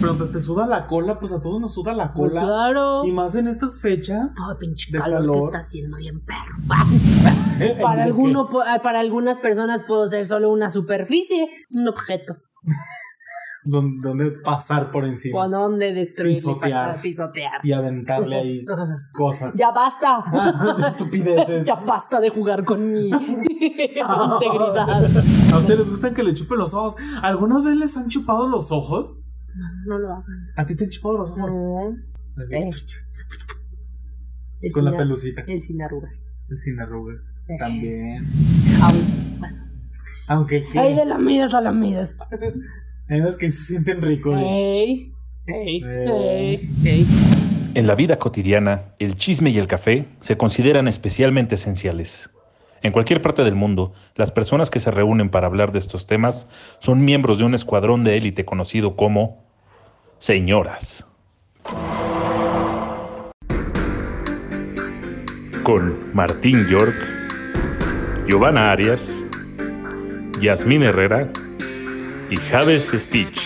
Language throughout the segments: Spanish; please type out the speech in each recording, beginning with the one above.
preguntas, ¿te suda la cola? Pues a todos nos suda la Pues cola. claro. Y más en estas fechas. Ay, pinche de calor, que está haciendo bien perro. Para, alguno, ah, para algunas personas puedo ser solo una superficie, un objeto. Donde pasar por encima. Con donde destruir y Pisotear. pasar, pisotear. Y aventarle ahí cosas. Ya basta. de estupideces. ya basta de jugar con mi integridad. ¿A ustedes les gustan que le chupen los ojos? ¿Alguna vez les han chupado los ojos? No lo hagan. ¿A ti te han chupado los ojos? No. Eh. El Con la pelucita. El sin arrugas. Sin arrugas. Eh. También. Aunque ¿qué? Hay de las midas a las midas. hay unas que se sienten rico. ¿eh? Ey, ey, ey, ey. En la vida cotidiana, el chisme y el café se consideran especialmente esenciales. En cualquier parte del mundo, las personas que se reúnen para hablar de estos temas son miembros de un escuadrón de élite conocido como señoras. Con Martín York, Giovanna Arias, Yasmín Herrera y Javes Speech.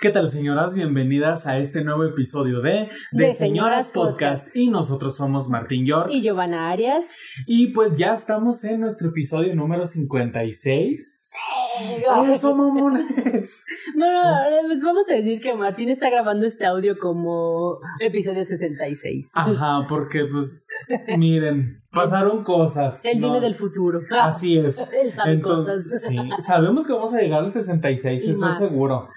¿Qué tal, señoras? Bienvenidas a este nuevo episodio de De Señoras Podcast. Y nosotros somos Martín York. Y Giovanna Arias. Y pues ya estamos en nuestro episodio número 56. ¡Eso, mamones! Bueno, pues vamos a decir que Martín está grabando este audio como episodio 66. Ajá, porque pues, miren, pasaron cosas. Él ¿no? viene del futuro. Así es. Él sabe Entonces, cosas. sí, sabemos que vamos a llegar al 66, Y eso más. seguro.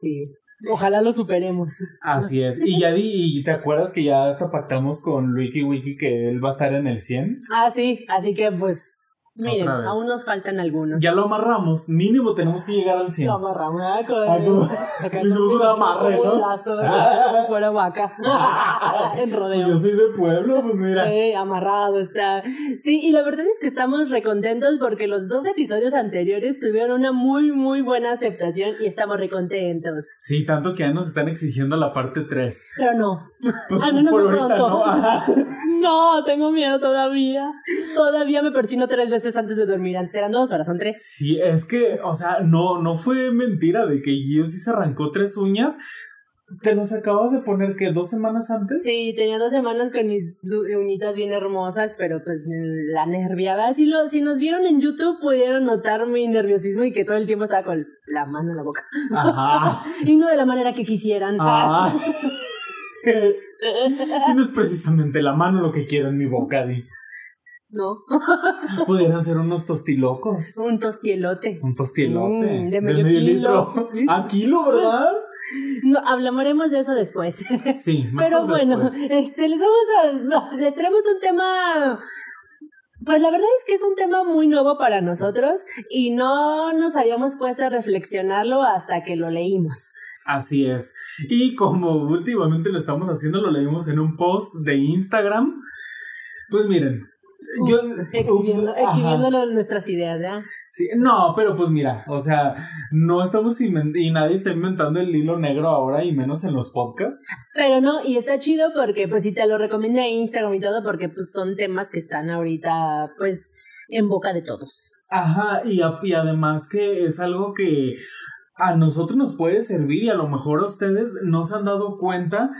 Sí. Ojalá lo superemos. Así es. Y ya di, y te acuerdas que ya hasta pactamos con Wiki Wiki que él va a estar en el 100. Ah, sí. Así que pues, miren, Otra vez. aún nos faltan algunos. Ya lo amarramos, mínimo tenemos que llegar al 100. Lo amarramos ah, con le hicimos un amarre, como un ¿no? lazo, como fuera vaca. en Pues rodeo. yo soy de pueblo, pues mira. Eh, amarrado está. Sí, y la verdad es que estamos recontentos porque los dos episodios anteriores tuvieron una muy, muy buena aceptación y estamos recontentos. Sí, tanto que ya nos están exigiendo la parte 3. Pero no. Pues Al menos por no pronto. no. No, tengo miedo todavía. Todavía me persino tres veces antes de dormir. Antes eran dos, ahora son tres. Sí, es que, o sea, no, no fue mentira de que Gio sí se arrancó tres uñas. ¿Te los acabas de poner que dos semanas antes? Sí, tenía dos semanas con mis uñitas bien hermosas, pero pues la nerviada. Si, lo, si nos vieron en YouTube, pudieron notar mi nerviosismo y que todo el tiempo estaba con la mano en la boca. Ajá. Y no de la manera que quisieran. Ah. y no es precisamente la mano lo que quiero en mi boca, Di. No. Pudieran ser unos tostilocos. Un tostielote. Un tostielote. Mm, de medio kilo. A kilo, ¿verdad? No, hablaremos de eso después. Sí, mejor Pero bueno, después. este, les vamos a. Les traemos un tema. Pues la verdad es que es un tema muy nuevo para nosotros y no nos habíamos puesto a reflexionarlo hasta que lo leímos. Así es. Y como últimamente lo estamos haciendo, lo leímos en un post de Instagram. Pues miren. Yo, exhibiendo, ups, nuestras ideas, ¿verdad? Sí, no, pero pues mira, o sea, no estamos y nadie está inventando el hilo negro ahora y menos en los podcasts. Pero no, y está chido porque pues si te lo recomienda Instagram y todo, porque pues son temas que están ahorita pues en boca de todos. Ajá, y, a- y además que es algo que a nosotros nos puede servir y a lo mejor a ustedes no se han dado cuenta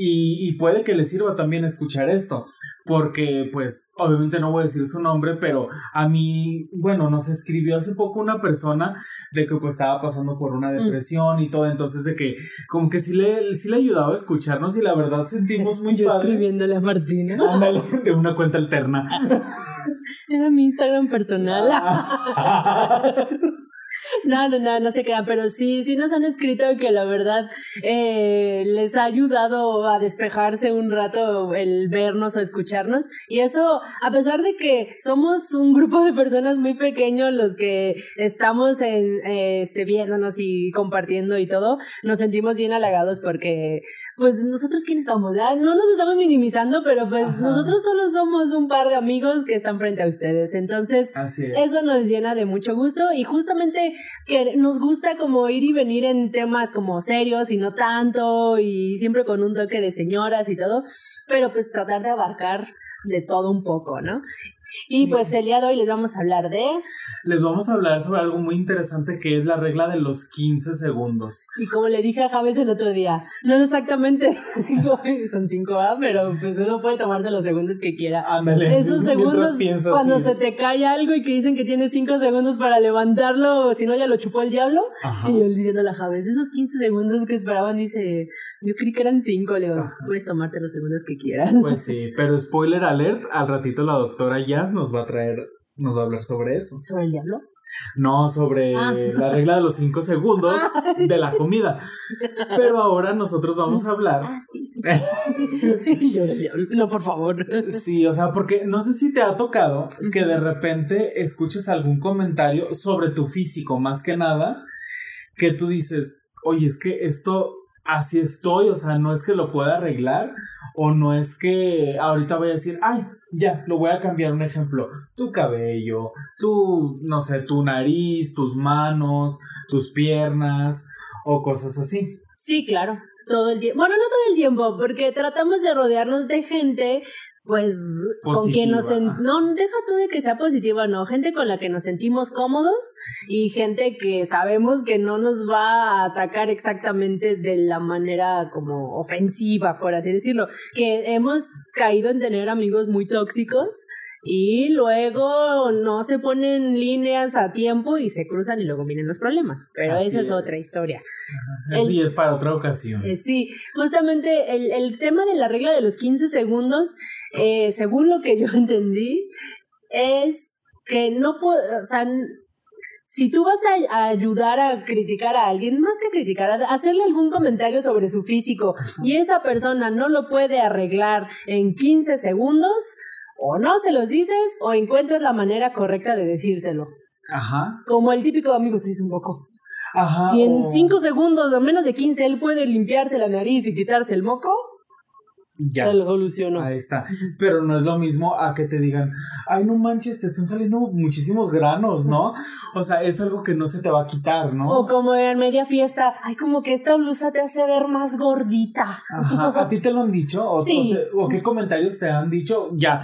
y, y puede que les sirva también escuchar esto, porque pues obviamente no voy a decir su nombre, pero a mí, bueno, nos escribió hace poco una persona de que pues estaba pasando por una depresión y todo, entonces de que como que sí le, sí le ayudaba a escucharnos y la verdad sentimos muy Yo padre. escribiéndole a Martina. Ándale, de una cuenta alterna. Era mi Instagram personal. No, no, no, no se crean, pero sí, sí nos han escrito que la verdad eh, les ha ayudado a despejarse un rato el vernos o escucharnos. Y eso, a pesar de que somos un grupo de personas muy pequeños los que estamos en, eh, este, viéndonos y compartiendo y todo, nos sentimos bien halagados porque, pues, nosotros quiénes somos, ¿ya? No nos estamos minimizando, pero pues Ajá. nosotros solo somos un par de amigos que están frente a ustedes. Entonces, Así es. eso nos llena de mucho gusto y justamente que nos gusta como ir y venir en temas como serios y no tanto y siempre con un toque de señoras y todo, pero pues tratar de abarcar de todo un poco, ¿no? Y pues el día de hoy les vamos a hablar de... Les vamos a hablar sobre algo muy interesante que es la regla de los 15 segundos. Y como le dije a Javes el otro día, no exactamente son 5 A, pero pues uno puede tomarse los segundos que quiera. Ándale. Esos segundos cuando se te cae algo y que dicen que tienes 5 segundos para levantarlo, si no ya lo chupó el diablo. Y él diciendo a la Javes, esos 15 segundos que esperaban, dice, yo creí que eran 5, Leo. Puedes tomarte los segundos que quieras. Pues sí, pero spoiler alert, al ratito la doctora Nos va a traer, nos va a hablar sobre eso. ¿Sobre el diablo? No, sobre Ah. la regla de los 5 segundos de la comida. Pero ahora nosotros vamos a hablar. Ah, sí. Yo del diablo. No, por favor. Sí, o sea, porque no sé si te ha tocado que de repente escuches algún comentario sobre tu físico, más que nada, que tú dices, oye, es que esto así estoy, o sea, no es que lo pueda arreglar, o no es que ahorita voy a decir, ay, ya, lo voy a cambiar un ejemplo, tu cabello, tu, no sé, tu nariz, tus manos, tus piernas, o cosas así. Sí, claro. Todo el tiempo. Bueno, no todo el tiempo, porque tratamos de rodearnos de gente, pues, con quien nos... Positiva. sen- No, deja tú de que sea positiva, no. Gente con la que nos sentimos cómodos y gente que sabemos que no nos va a atacar exactamente de la manera como ofensiva, por así decirlo. Que hemos caído en tener amigos muy tóxicos. Y luego no se ponen líneas a tiempo y se cruzan y luego vienen los problemas. Pero Así esa es, otra es. historia. Eso El- es para otra ocasión. Eh, sí, justamente el, el tema de la regla de los 15 segundos, eh, según lo que yo entendí, es que no puedo, o sea, si tú vas a, a ayudar a criticar a alguien, más que criticar, a hacerle algún comentario sobre su físico y esa persona no lo puede arreglar en 15 segundos, o no se los dices o encuentras la manera correcta de decírselo. Ajá. Como el típico amigo te dice un poco. Ajá. Si en o- 5 segundos o menos de 15 él puede limpiarse la nariz y quitarse el moco, Ya. se lo solucionó. Ahí está. Pero no es lo mismo a que te digan, ay, no manches, te están saliendo muchísimos granos, ¿no? O sea, es algo que no se te va a quitar, ¿no? O como en media fiesta, ay, como que esta blusa te hace ver más gordita. Ajá. ¿A ti te lo han dicho? ¿O, Sí. o te- o qué comentarios te han dicho? Ya.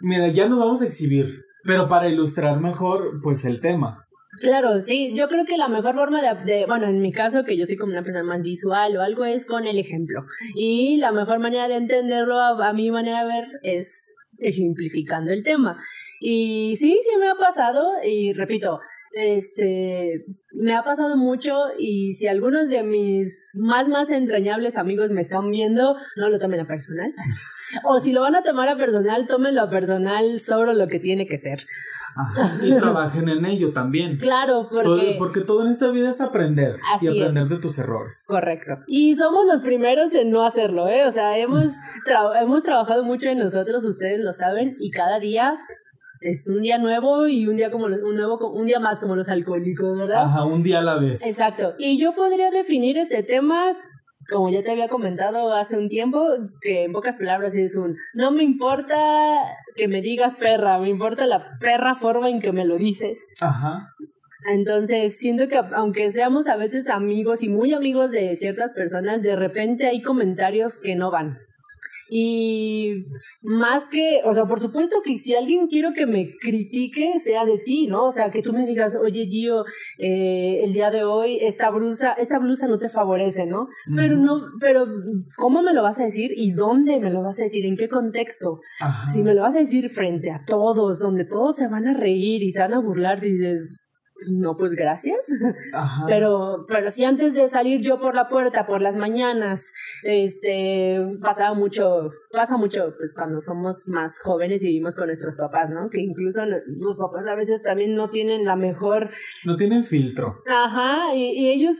Mira, ya nos vamos a exhibir. Pero para ilustrar mejor, pues el tema. Claro, sí, yo creo que la mejor forma de, de- bueno, en mi caso, que yo soy como una persona más visual o algo, es con el ejemplo. Y la mejor manera de entenderlo, a, a mi manera de ver, es ejemplificando el tema. Y sí, sí me ha pasado, y repito, este, me ha pasado mucho y si algunos de mis más, más entrañables amigos me están viendo, no lo tomen a personal. O si lo van a tomar a personal, tómenlo a personal sobre lo que tiene que ser. Ajá. Y trabajen en ello también. Claro, Todo- porque... porque todo en esta vida es aprender. Así y aprender es. de tus errores. Correcto. Y somos los primeros en no hacerlo, ¿eh? O sea, hemos, tra- hemos trabajado mucho en nosotros, ustedes lo saben, y cada día es un día nuevo y un día como un nuevo un día más como los alcohólicos, ¿verdad? Ajá, un día a la vez. Exacto. Y yo podría definir este tema como ya te había comentado hace un tiempo, que en pocas palabras es un no me importa que me digas perra, me importa la perra forma en que me lo dices. Ajá. Entonces, siento que aunque seamos a veces amigos y muy amigos de ciertas personas, de repente hay comentarios que no van. Y más que, o sea, por supuesto que si alguien quiero que me critique, sea de ti, ¿no? O sea, que tú me digas, oye Gio, eh, el día de hoy esta blusa, esta blusa no te favorece, ¿no? Pero no, pero ¿cómo me lo vas a decir? ¿Y dónde me lo vas a decir? ¿En qué contexto? Ajá. Si me lo vas a decir frente a todos, donde todos se van a reír y se van a burlar, dices, no, pues gracias. Ajá. Pero, pero si antes de salir yo por la puerta por las mañanas, este, pasaba mucho, pasa mucho, pues cuando somos más jóvenes y vivimos con nuestros papás, ¿no? Que incluso los papás a veces también no tienen la mejor, No tienen filtro. ajá, y, y ellos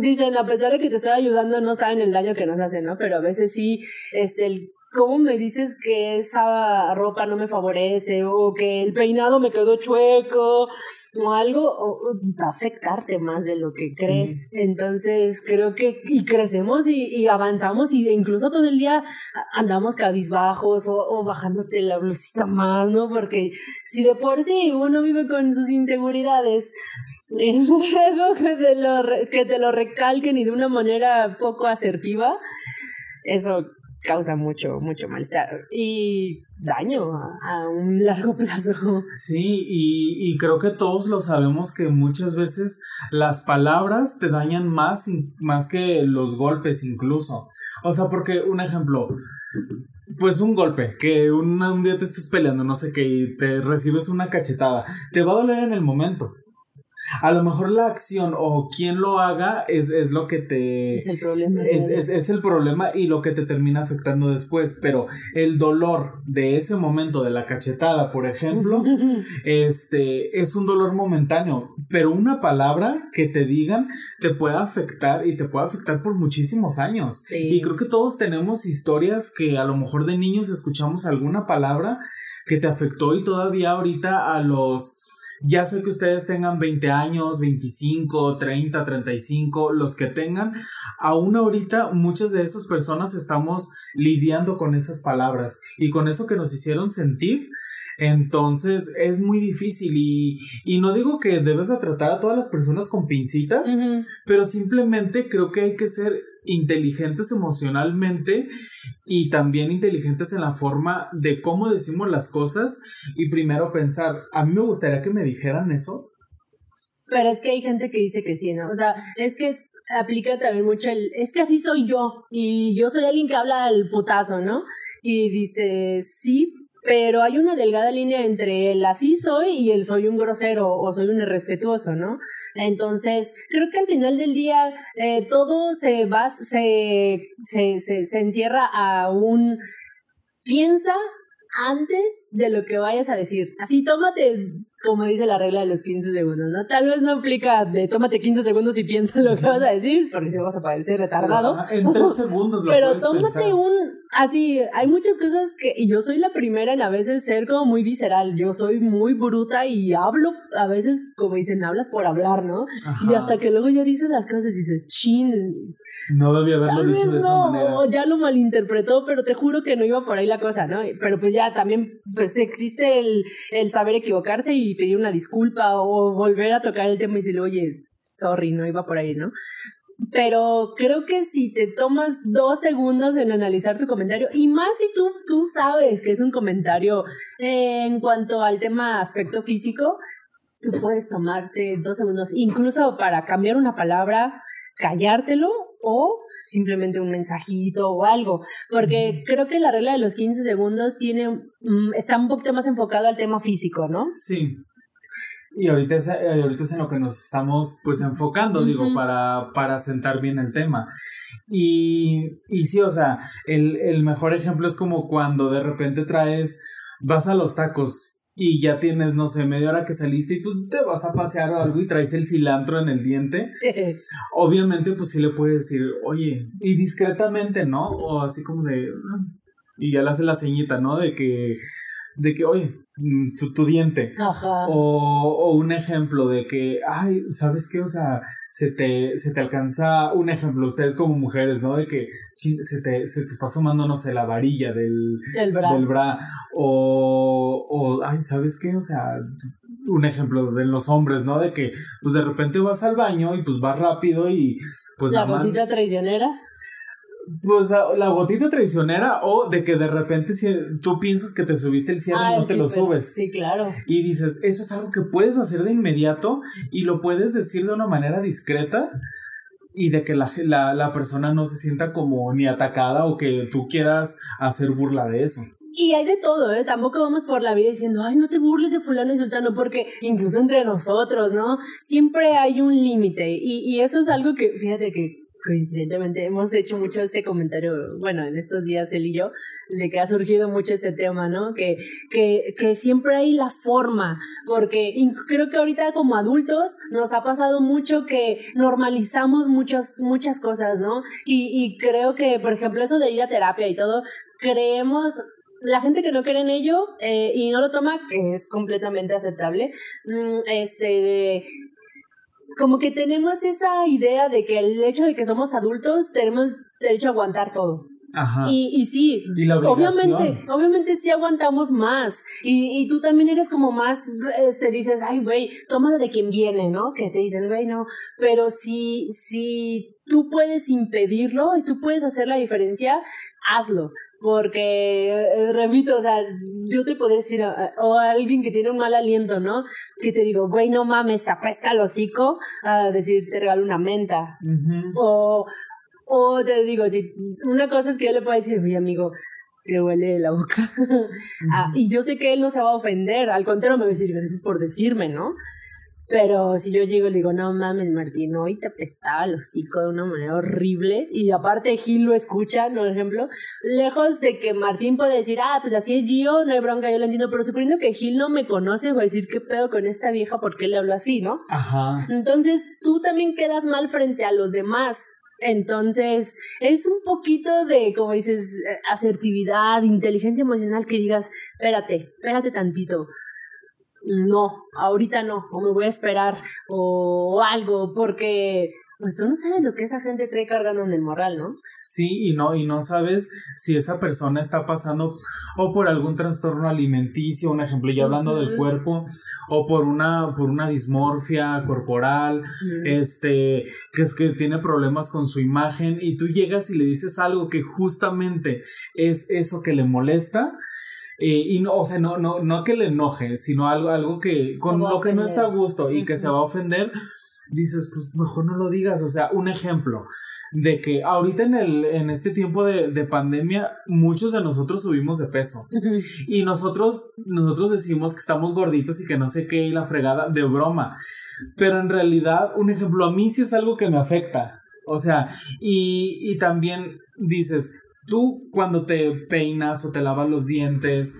dicen, a pesar de que te estoy ayudando, no saben el daño que nos hacen, ¿no? Pero a veces sí, este, el ¿Cómo me dices que esa ropa no me favorece o que el peinado me quedó chueco o algo? O, va a afectarte más de lo que Sí. crees. Entonces creo que y crecemos y, y avanzamos y incluso todo el día andamos cabizbajos o, o bajándote la blusita más, ¿no? Porque si de por sí uno vive con sus inseguridades, y luego que te lo, re- que te lo recalquen y de una manera poco asertiva, eso causa mucho, mucho malestar y daño a, un largo plazo. Sí, y, y, creo que todos lo sabemos que muchas veces las palabras te dañan más, más que los golpes incluso. O sea, porque un ejemplo, pues un golpe, que un, un día te estés peleando, no sé qué, y te recibes una cachetada, te va a doler en el momento. A lo mejor la acción o quien lo haga es, es lo que te... Es el problema. Es, es, es, el problema y lo que te termina afectando después. Pero el dolor de ese momento de la cachetada, por ejemplo, este, es un dolor momentáneo. Pero una palabra que te digan te puede afectar y te puede afectar por muchísimos años. Y creo que todos tenemos historias que a lo mejor de niños escuchamos alguna palabra que te afectó y todavía ahorita a los ya sé que ustedes tengan 20 años, 25, 30, 35, los que tengan. Aún ahorita muchas de esas personas estamos lidiando con esas palabras y con eso que nos hicieron sentir. Entonces es muy difícil y, y no digo que debes de tratar a todas las personas con pincitas, pero simplemente creo que hay que ser inteligentes emocionalmente y también inteligentes en la forma de cómo decimos las cosas y primero pensar, a mí me gustaría que me dijeran eso. Pero es que hay gente que dice que sí, ¿no? O sea, es que aplica también mucho el, es que así soy yo y yo soy alguien que habla al putazo, ¿no? Y dice, sí, pero hay una delgada línea entre el así soy y el soy un grosero o soy un irrespetuoso, ¿no? Entonces, creo que al final del día eh, todo se va, se, se, se, se encierra a un piensa antes de lo que vayas a decir. Así tómate como dice la regla de los 15 segundos, ¿no? Tal vez no aplica de tómate 15 segundos y piensa lo que vas a decir, porque si vas a parecer retardado. en tres segundos lo Pero tómate un, así, hay muchas cosas que, y yo soy la primera en a veces ser como muy visceral, yo soy muy bruta y hablo, a veces, como dicen, hablas por hablar, ¿no? Y hasta que luego ya dices las cosas, dices, chin, no debía haberlo dicho de esa manera. Ya lo malinterpretó, pero te juro que no iba por ahí la cosa, ¿no? Pero pues ya también pues existe el, el saber equivocarse y pedir una disculpa o volver a tocar el tema y decirle, oye, sorry, no iba por ahí, ¿no? Pero creo que si te tomas dos segundos en analizar tu comentario, y más si tú, tú sabes que es un comentario en cuanto al tema aspecto físico, tú puedes tomarte dos segundos, incluso para cambiar una palabra, callártelo o simplemente un mensajito o algo, porque creo que la regla de los 15 segundos tiene, mm, está un poquito más enfocado al tema físico, ¿no? Sí. Y ahorita es, eh, ahorita es en lo que nos estamos pues enfocando, digo, para, para sentar bien el tema. Y, y sí, o sea, el, el mejor ejemplo es como cuando de repente traes, vas a los tacos y ya tienes, no sé, media hora que saliste y pues te vas a pasear o algo y traes el cilantro en el diente, obviamente pues sí le puedes decir, oye, y discretamente, ¿no? O así como de, y ya le hace la ceñita, ¿no? De que, de que, oye, mm, tu, tu diente. Ajá. O, o un ejemplo de que, ay, ¿sabes qué? O sea, se te, se te alcanza un ejemplo, ustedes como mujeres, ¿no? De que se te, se te está sumando, no sé, la varilla del, del bra. Del bra o, o, ay, ¿sabes qué? O sea, un ejemplo de los hombres, ¿no? De que, pues de repente vas al baño y pues vas rápido y pues La gotita traicionera. Pues la gotita traicionera o de que de repente si tú piensas que te subiste el cielo y no te lo pero- subes. Sí, claro. Y dices, eso es algo que puedes hacer de inmediato y lo puedes decir de una manera discreta y de que la, la, la persona no se sienta como ni atacada o que tú quieras hacer burla de eso. Y hay de todo, ¿eh? Tampoco vamos por la vida diciendo, ay, no te burles de fulano y sultano, porque incluso entre nosotros, ¿no? Siempre hay un límite. Y, y eso es algo que, fíjate que coincidentemente hemos hecho mucho este comentario, bueno, en estos días él y yo, de que ha surgido mucho ese tema, ¿no? Que, que, que siempre hay la forma, porque creo que ahorita como adultos nos ha pasado mucho que normalizamos muchas, muchas cosas, ¿no? Y, creo que, por ejemplo, eso de ir a terapia y todo, creemos la gente que no cree en ello eh, y no lo toma, que es completamente aceptable, mm, este, como que tenemos esa idea de que el hecho de que somos adultos tenemos derecho a aguantar todo. Ajá. Y, y sí, Y obviamente, obviamente sí aguantamos más. Y, y tú también eres como más, este, dices, ay, güey, tómalo de quien viene, ¿no? Que te dicen, güey, no. Pero si, si tú puedes impedirlo y tú puedes hacer la diferencia, hazlo. Porque, eh, repito, o sea, yo te podría decir, a- a- o a alguien que tiene un mal aliento, ¿no? Que te digo, güey, no mames, te apesta el hocico, a decir, te regalo una menta. O, o te digo, si una cosa es que yo le puedo decir, mi amigo, te huele la boca. Ah, y yo sé que él no se va a ofender, al contrario me va a decir, gracias por decirme, ¿no? Pero si yo llego y le digo, no mames, Martín, hoy te apestaba el hocico de una manera horrible, y aparte Gil lo escucha, ¿no? Por ejemplo, lejos de que Martín puede decir, ah, pues así es Gio, no hay bronca, yo lo entiendo, pero suponiendo que Gil no me conoce, va a decir, ¿qué pedo con esta vieja? ¿Por qué le hablo así, no? Ajá. Entonces tú también quedas mal frente a los demás. Entonces es un poquito de, como dices, eh, asertividad, inteligencia emocional que digas, espérate, espérate tantito. No, ahorita no, o me voy a esperar, o, algo, porque pues tú no sabes lo que esa gente trae cargando en el moral, ¿no? Sí, y no, y no sabes si esa persona está pasando o por algún trastorno alimenticio, un ejemplo, ya hablando del cuerpo, o por una, por una dismorfia corporal, este, que es que tiene problemas con su imagen, y tú llegas y le dices algo que justamente es eso que le molesta. eh, y no, o sea, no, no, no que le enoje, sino algo, algo que, con lo que no está a gusto y que se va a ofender, dices, pues mejor no lo digas. O sea, un ejemplo de que ahorita en el, en este tiempo de, de pandemia, muchos de nosotros subimos de peso. Y nosotros, nosotros decimos que estamos gorditos y que no sé qué, y la fregada de broma. Pero en realidad, un ejemplo, a mí sí es algo que me afecta. O sea, y, y también dices, tú cuando te peinas o te lavas los dientes.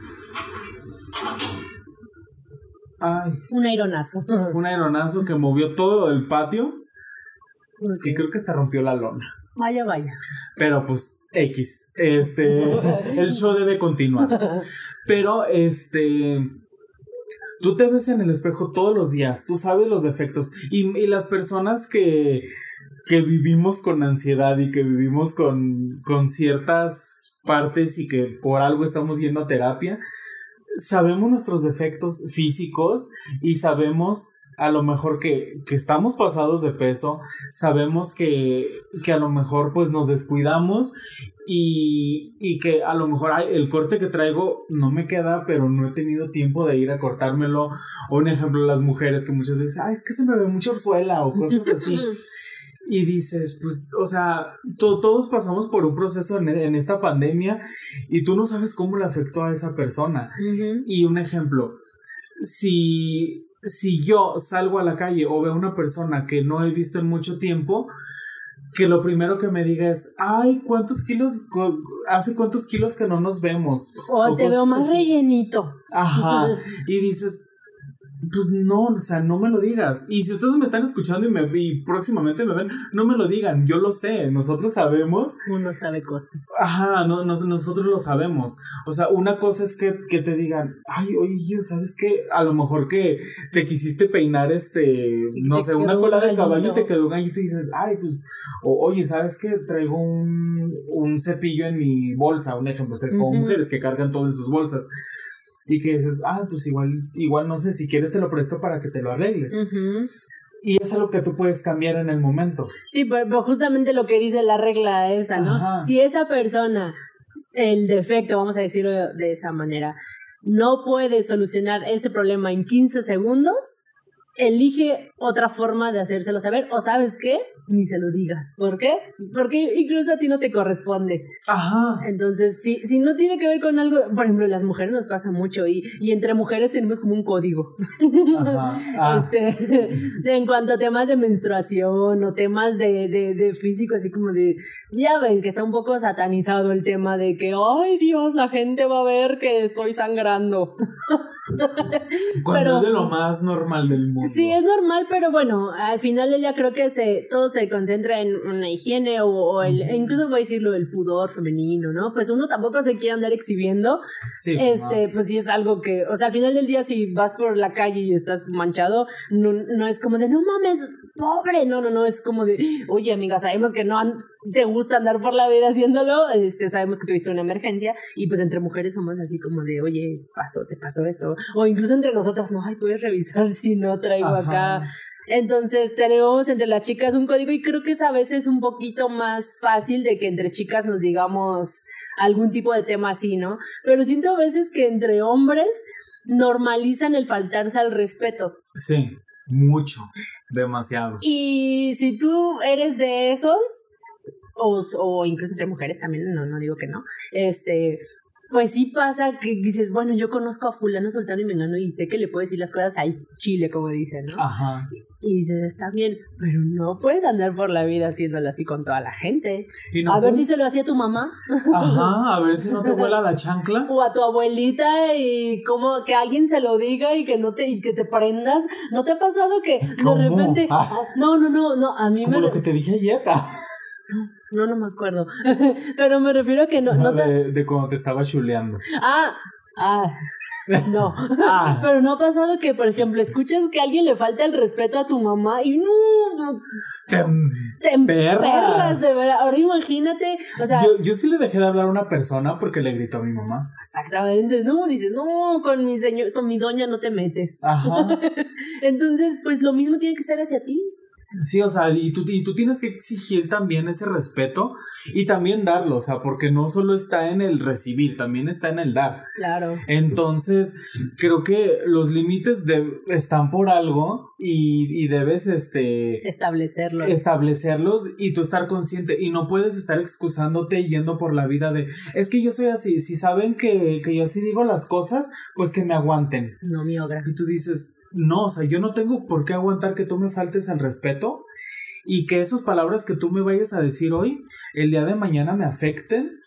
Ay, Un aironazo. un aeronazo que movió todo el patio y creo que hasta rompió la lona. Vaya, vaya. Pero pues X. Este. el show debe continuar. Pero este. Tú te ves en el espejo todos los días, tú sabes los defectos. Y, y las personas que, que vivimos con ansiedad y que vivimos con, con ciertas partes y que por algo estamos yendo a terapia, sabemos nuestros defectos físicos y sabemos a lo mejor que, que estamos pasados de peso, sabemos que, que a lo mejor pues nos descuidamos y, y que a lo mejor ay, el corte que traigo no me queda, pero no he tenido tiempo de ir a cortármelo. O un ejemplo, las mujeres que muchas veces, ay, es que se me ve mucho orzuela o cosas así. Y dices, pues, o sea, to- todos pasamos por un proceso en, en esta pandemia y tú no sabes cómo le afectó a esa persona. Y un ejemplo, si, si yo salgo a la calle o veo a una persona que no he visto en mucho tiempo, que lo primero que me diga es, ay, ¿cuántos kilos, cu- hace cuántos kilos que no nos vemos? O O te veo más así. rellenito. Ajá. Y dices, pues no, o sea, no me lo digas. Y si ustedes me están escuchando y, me, y próximamente me ven, no me lo digan, yo lo sé, nosotros sabemos Uno sabe cosas. Ajá, no, nos- nosotros lo sabemos. O sea, una cosa es que, que te digan, ay, oye, yo, ¿sabes qué? A lo mejor que te quisiste peinar, este, no sé, una cola un de caballo y te quedó un gallito y dices, ay, pues, o, oye, ¿sabes qué? Traigo un, un cepillo en mi bolsa, un ejemplo, ustedes como Ujú. mujeres que cargan todo en sus bolsas. Y que dices, ah, pues igual, igual no sé, si quieres te lo presto para que te lo arregles. Y es algo que tú puedes cambiar en el momento. Sí, pero, pero justamente lo que dice la regla esa, ¿no? Ajá. Si esa persona, el defecto, vamos a decirlo de esa manera, no puede solucionar ese problema en 15 segundos, elige otra forma de hacérselo saber. O sabes qué, ni se lo digas. ¿Por qué? Porque incluso a ti no te corresponde. Ajá. Entonces, si, si no tiene que ver con algo, por ejemplo, las mujeres nos pasa mucho y, y entre mujeres tenemos como un código. Ajá. Ah. Este, en cuanto a temas de menstruación o temas de, de, de físico, así como de, ya ven que está un poco satanizado el tema de que, ay Dios, la gente va a ver que estoy sangrando. Cuando es de lo más normal del mundo. Sí, es normal, pero bueno, al final del día creo que se, todo se concentra en una higiene o, el, incluso voy a decirlo, el pudor femenino, ¿no? Pues uno tampoco se quiere andar exhibiendo. Sí. Este, pues sí es algo que, o sea, al final del día si vas por la calle y estás manchado, no, no es como de, no mames, pobre, no, no, no, es como de, oye amiga, sabemos que no te gusta andar por la vida haciéndolo, este, sabemos que tuviste una emergencia y pues entre mujeres somos así como de, oye, pasó, te pasó esto, o incluso entre nosotras, no, ay, puedes revisar si no traigo acá. Entonces tenemos entre las chicas un código y creo que es a veces un poquito más fácil de que entre chicas nos digamos algún tipo de tema así, ¿no? Pero siento a veces que entre hombres normalizan el faltarse al respeto. Sí, mucho, demasiado. Y si tú eres de esos, o, o incluso entre mujeres también, no, no digo que no, este, pues sí pasa que dices, bueno, yo conozco a fulano, sultano y mengano y sé que le puedo decir las cosas al chile, como dicen, ¿no? Ajá. Y dices, está bien, pero no puedes andar por la vida haciéndolo así con toda la gente. a ver, díselo así a tu mamá. Ajá, a ver si no te vuela la chancla. O a tu abuelita y como que alguien se lo diga y que no te, y que te prendas. ¿No te ha pasado que de repente... Ah. No, no, no, no, a mí me... lo que te dije ayer. No, no me acuerdo. Pero me refiero a que no. no de, de, cuando te estaba chuleando. Ah, ah. No. ah. Pero no ha pasado que, por ejemplo, escuchas que a alguien le falta el respeto a tu mamá y no. Te, te perras. de verdad. Ahora imagínate. O sea. Yo, yo sí le dejé de hablar a una persona porque le gritó a mi mamá. Exactamente. No, dices, no, con mi señor, con mi doña no te metes. Ajá. Entonces, pues lo mismo tiene que ser hacia ti. Sí, o sea, y tú, y tú tienes que exigir también ese respeto y también darlo, o sea, porque no solo está en el recibir, también está en el dar. Claro. Entonces, creo que los límites están por algo y, y debes este, establecerlos. Establecerlos y tú estar consciente y no puedes estar excusándote yendo por la vida de, es que yo soy así, si saben que, que yo así digo las cosas, pues que me aguanten. No, mi obra. Y tú dices, no, o sea, yo no tengo por qué aguantar que tú me faltes el respeto y que esas palabras que tú me vayas a decir hoy, el día de mañana me afecten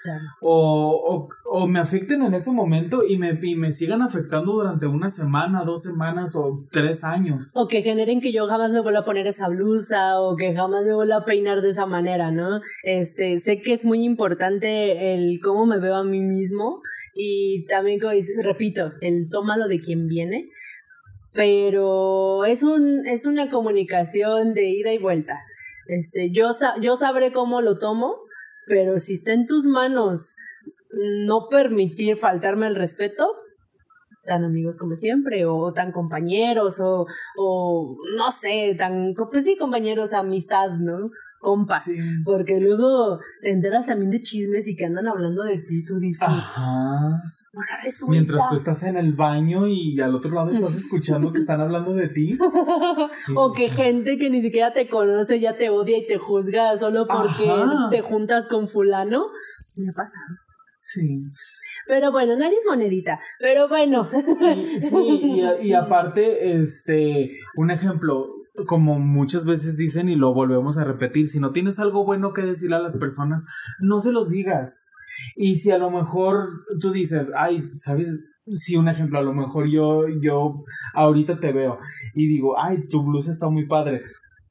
o, o, me afecten en ese momento y me, y me sigan afectando durante una semana, dos semanas o tres años. O que generen que yo jamás me vuelva a poner esa blusa o que jamás me vuelva a peinar de esa manera, ¿no? Este, sé que es muy importante el cómo me veo a mí mismo y también, como repito, el tómalo de quien viene pero es un es una comunicación de ida y vuelta. Este, yo yo sabré cómo lo tomo, pero si está en tus manos no permitir faltarme el respeto, tan amigos como siempre, o tan compañeros, o, o no sé, tan, pues sí, compañeros, amistad, ¿no? Compas. Porque luego te enteras también de chismes y que andan hablando de ti, tú dices. Ajá. Mientras tú estás en el baño y al otro lado estás escuchando que están hablando de ti. o que gente que ni siquiera te conoce ya te odia y te juzga solo porque te juntas con fulano. Me ha pasado. Sí. Pero bueno, nadie es monedita. Pero bueno. sí, y, y aparte, este, un ejemplo, como muchas veces dicen y lo volvemos a repetir, si no tienes algo bueno que decirle a las personas, no se los digas. Y si a lo mejor tú dices, ay, ¿sabes? Si un ejemplo, a lo mejor yo, yo ahorita te veo y digo, ay, tu blusa está muy padre,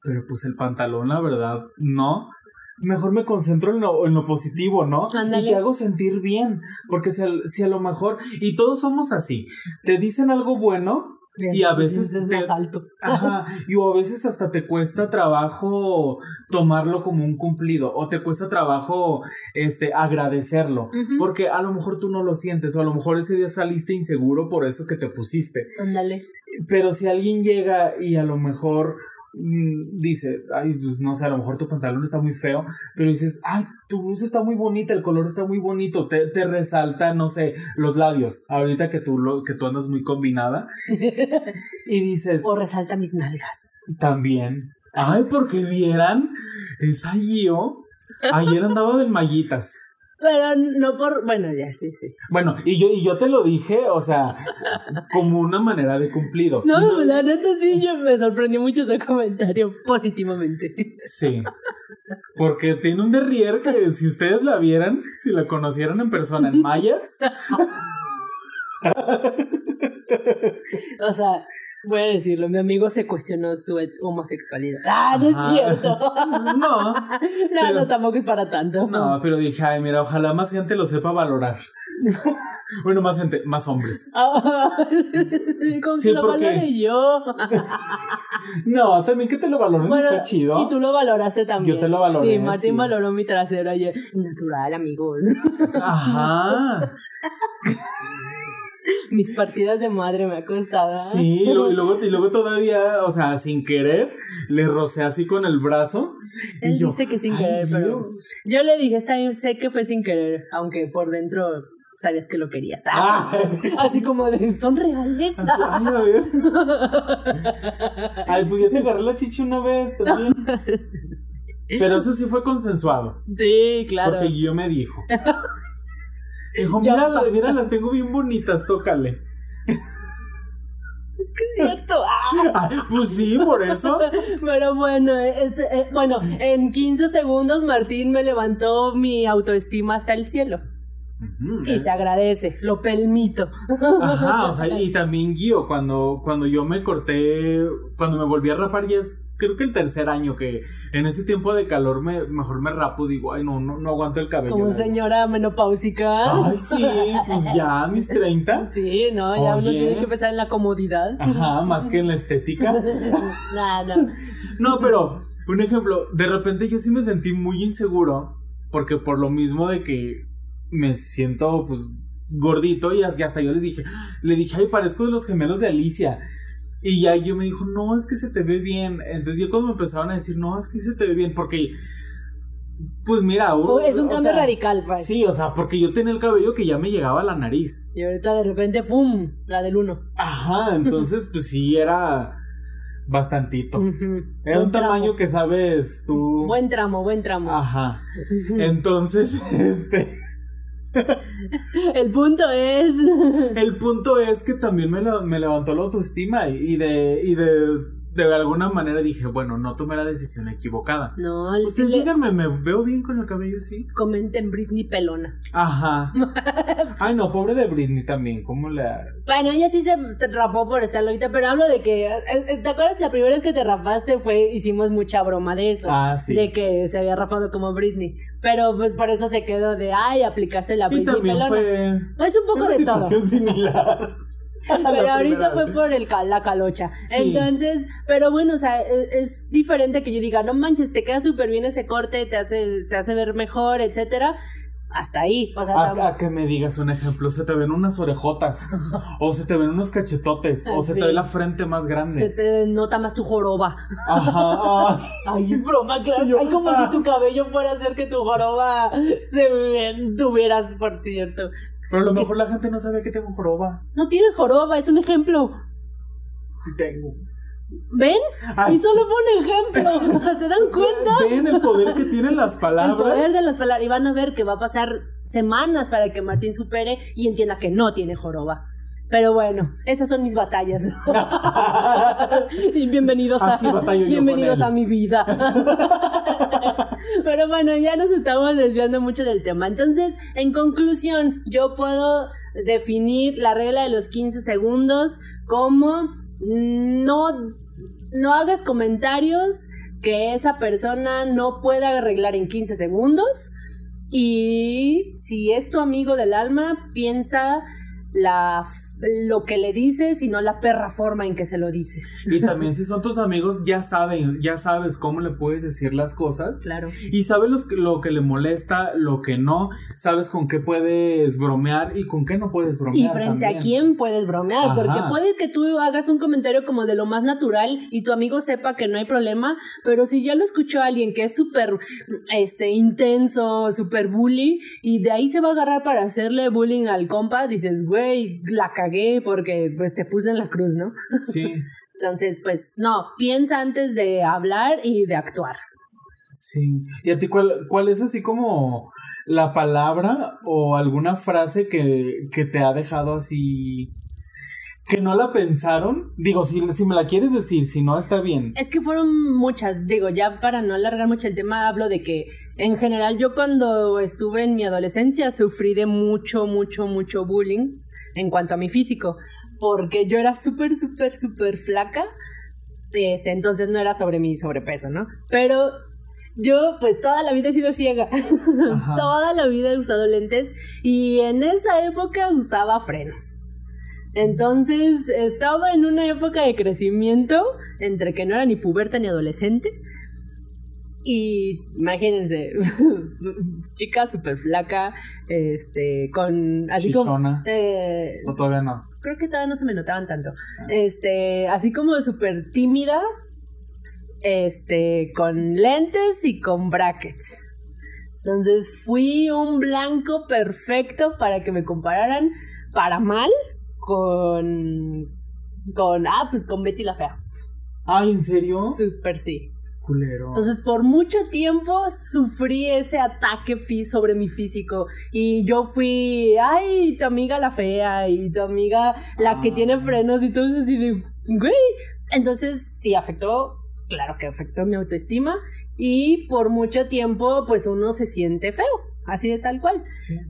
pero pues el pantalón, la verdad, no. Mejor me concentro en lo, en lo positivo, ¿no? Y te hago sentir bien, porque si si a lo mejor, y todos somos así, te dicen algo bueno, y a veces te, Ajá, y a veces hasta te cuesta trabajo tomarlo como un cumplido o te cuesta trabajo este agradecerlo, porque a lo mejor tú no lo sientes o a lo mejor ese día saliste inseguro por eso que te pusiste. Ándale. Pero si alguien llega y a lo mejor Mm, dice, ay, pues no sé, a lo mejor tu pantalón está muy feo, pero dices, ay, tu blusa está muy bonita, el color está muy bonito, te, te resalta, no sé, los labios, ahorita que tú, lo, que tú andas muy combinada, y dices... O resalta mis nalgas. También. Ay, porque vieran, esa yo, ayer andaba de mallitas. Pero no por, bueno, ya, sí, sí. Bueno, y yo, y yo te lo dije, o sea, como una manera de cumplido. No, la neta sí, yo me sorprendió mucho ese comentario positivamente. Sí. Porque tiene un derrier que si ustedes la vieran, si la conocieran en persona en mayas. o sea, voy a decirlo, mi amigo se cuestionó su homosexualidad. Ah, no es cierto. No. no, no, tampoco es para tanto. No, pero dije, ay, mira, ojalá más gente lo sepa valorar. bueno, más gente, más hombres. Como sí, lo valore yo. no, también que te lo valoren está chido. Y tú lo valoraste también. Yo te lo valoré. Sí, Martín valoró mi trasero ayer. Natural, amigos. Ajá. Mis partidas de madre me ha costado. Sí, y luego, y luego, todavía, o sea, sin querer, le rocé así con el brazo. Él dice que sin querer, pero yo le dije, está bien, sé que fue sin querer, aunque por dentro sabías que lo querías. Ah. Así como de, son reales. ay, a ver. Ay, pues ya te agarré la chicha una vez también. Pero eso sí fue consensuado. Sí, claro. Porque yo me dijo. Dijo, mira, mira, las tengo bien bonitas, tócale. Es que es cierto. Ah. pues sí, por eso. Pero bueno, este, eh, bueno, en 15 segundos Martín me levantó mi autoestima hasta el cielo. Y se agradece, lo permito. Ajá, o sea, y también Guío, cuando, cuando yo me corté, cuando me volví a rapar, ya es creo que el tercer año que en ese tiempo de calor me, mejor me rapo, digo, ay no, no, no aguanto el cabello. Como señora menopáusica. Ay, sí, pues ya mis 30. Sí, no, ya uno tiene que pensar en la comodidad. Ajá, más que en la estética. no, no. No, pero, un ejemplo, de repente yo sí me sentí muy inseguro, porque por lo mismo de que me siento pues gordito y hasta yo les dije, le dije, ay, parezco de los gemelos de Alicia. Y ya yo me dijo, no, es que se te ve bien. Entonces yo cuando me empezaron a decir, no, es que se te ve bien, porque, pues mira, es un cambio radical, pues. Sí, o sea, porque yo tenía el cabello que ya me llegaba a la nariz. Y ahorita de repente, ¡fum! La del uno. Ajá, entonces pues sí, era bastantito. Era un tamaño que sabes tú. Buen tramo, buen tramo. Ajá. Entonces, este... El punto es. El punto es que también me, me levantó la autoestima y, de, y de de alguna manera dije, bueno, no tomé la decisión equivocada. No, Ustedes díganme, ¿me veo bien con el cabello así? Comenten Britney pelona. Ajá. Ay, no, pobre de Britney también, ¿cómo le Bueno, ella sí se rapó por estar ahorita, pero hablo de que, eh, eh, ¿te acuerdas la primera vez que te rapaste fue, hicimos mucha broma de eso? Ah, sí. De que se había rapado como Britney. Pero pues por eso se quedó de, ay, aplicaste la Britney y también Fue... Pues un poco de todo. similar. pero ahorita fue por el la calocha. Entonces, pero bueno, o sea, e, es, diferente que yo diga, no manches, te queda súper bien ese corte, te hace, te hace ver mejor, etcétera hasta ahí. O sea, a, que me digas un ejemplo, se te ven unas orejotas, o se te ven unos cachetotes, o se te ve la frente más grande. Se te nota más tu joroba. Ajá. Ay, es broma, claro. Ay, como si tu cabello fuera a hacer que tu joroba se tuvieras, por cierto. Pero a lo mejor la gente no sabe que tengo joroba. No tienes joroba, es un ejemplo. Sí tengo. ¿Ven? Y solo fue un ejemplo. ¿Se dan cuenta? Ven el poder que tienen las palabras. El poder de las palabras. Y van a ver que va a pasar semanas para que Martín supere y entienda que no tiene joroba. Pero bueno, esas son mis batallas. y bienvenidos a, bienvenidos a mi vida. Pero bueno, ya nos estamos desviando mucho del tema. Entonces, en conclusión, yo puedo definir la regla de los 15 segundos como no, no hagas comentarios que esa persona no pueda arreglar en 15 segundos. Y si es tu amigo del alma, piensa la lo que le dices y no la perra forma en que se lo dices. Y también si son tus amigos, ya saben, ya sabes cómo le puedes decir las cosas. Claro. Y sabes lo que le molesta, lo que no, sabes con qué puedes bromear y con qué no puedes bromear. Y frente a quién puedes bromear, porque puede que tú hagas un comentario como de lo más natural y tu amigo sepa que no hay problema, pero si ya lo escuchó alguien que es súper este, intenso, súper bully, y de ahí se va a agarrar para hacerle bullying al compa, dices, güey, la porque pues te puse en la cruz, ¿no? Sí. Entonces, pues no, piensa antes de hablar y de actuar. Sí. ¿Y a ti cuál, cuál es así como la palabra o alguna frase que, que te ha dejado así que no la pensaron. Digo, si, si me la quieres decir, si no, está bien. Es que fueron muchas. Digo, ya para no alargar mucho el tema, hablo de que en general yo cuando estuve en mi adolescencia sufrí de mucho, mucho, mucho bullying en cuanto a mi físico. porque yo era súper, súper, súper flaca. Este, entonces no era sobre mi sobrepeso, ¿no? Pero yo pues toda la vida he sido ciega. toda la vida he usado lentes y en esa época usaba frenos. Entonces estaba en una época de crecimiento entre que no era ni puberta ni adolescente. Y imagínense, chica súper flaca, este, con así como... Eh, o todavía no. Creo que todavía no se me notaban tanto. Ah. Este, así como súper tímida, este, con lentes y con brackets. Entonces fui un blanco perfecto para que me compararan para mal con, con, ah, pues con Betty la Fea. Ay, ¿en serio? Súper sí. Culero. Entonces, por mucho tiempo sufrí ese ataque sobre mi físico. Y yo fui, ay, tu amiga la fea y tu amiga la que tiene ah. frenos y todo eso así de, güey. Entonces, sí, afectó claro que afectó mi autoestima y por mucho tiempo pues uno se siente feo, así de tal cual.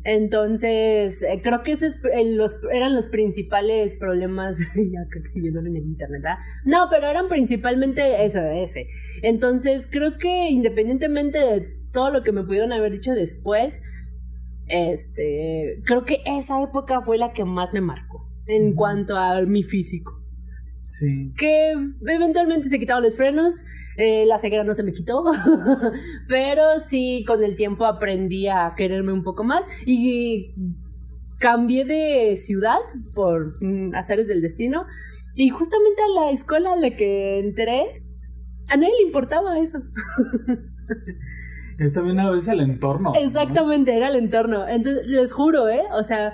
Entonces, eh, creo que esos los, eran los principales problemas, ya creo que si en el internet, ¿verdad? No, pero eran principalmente eso, ese. Entonces, creo que independientemente de todo lo que me pudieron haber dicho después, este, creo que esa época fue la que más me marcó en cuanto a mi físico. Sí. Que eventualmente se quitaron los frenos, eh, la ceguera no se me quitó, pero sí con el tiempo aprendí a quererme un poco más y cambié de ciudad por mm, azares del destino y justamente a la escuela a la que entré, a nadie le importaba eso. Es también a veces el entorno. Exactamente, era el entorno. Entonces, les juro, ¿eh? O sea,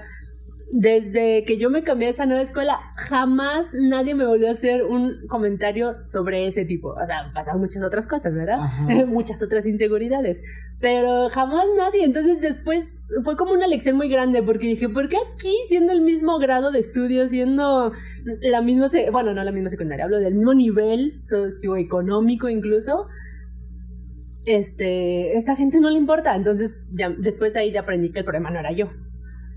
desde que yo me cambié a esa nueva escuela, jamás nadie me volvió a hacer un comentario sobre ese tipo. O sea, pasaron muchas otras cosas, ¿verdad? muchas otras inseguridades. Pero jamás nadie. Entonces después fue como una lección muy grande porque dije, ¿por qué aquí, siendo el mismo grado de estudio, siendo la misma, bueno, no la misma secundaria, hablo del mismo nivel socioeconómico incluso? Este, esta gente no le importa. Entonces, ya, después ahí aprendí que el problema no era yo.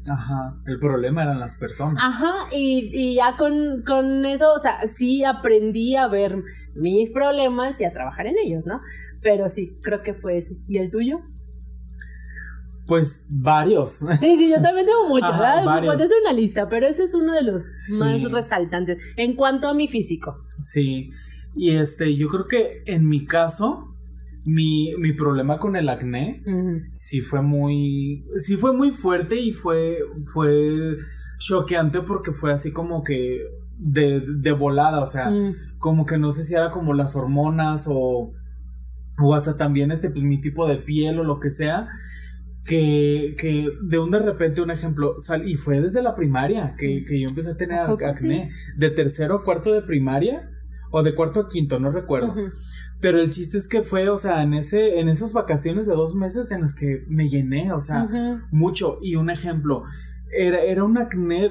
Ajá, el problema eran las personas. Ajá, y, y ya con, con, eso, o sea, sí aprendí a ver mis problemas y a trabajar en ellos, ¿no? Pero sí, creo que fue ese. ¿Y el tuyo? Pues varios. Sí, sí, yo también tengo muchos, ¿verdad? Puedes hacer una lista, pero ese es uno de los más resaltantes en cuanto a mi físico. Sí, y este, yo creo que en mi caso, mi, mi problema con el acné sí fue muy. Sí fue muy fuerte y fue. fue choqueante porque fue así como que. de, de volada. O sea, como que no sé si era como las hormonas o. o hasta también este pues, mi tipo de piel o lo que sea. Que, que de un de repente, un ejemplo, sal, y fue desde la primaria que, que yo empecé a tener acné. De tercero a cuarto de primaria, o de cuarto a quinto, no recuerdo. Pero el chiste es que fue, o sea, en ese, en esas vacaciones de dos meses en las que me llené, o sea, mucho. Y un ejemplo, era, era un acné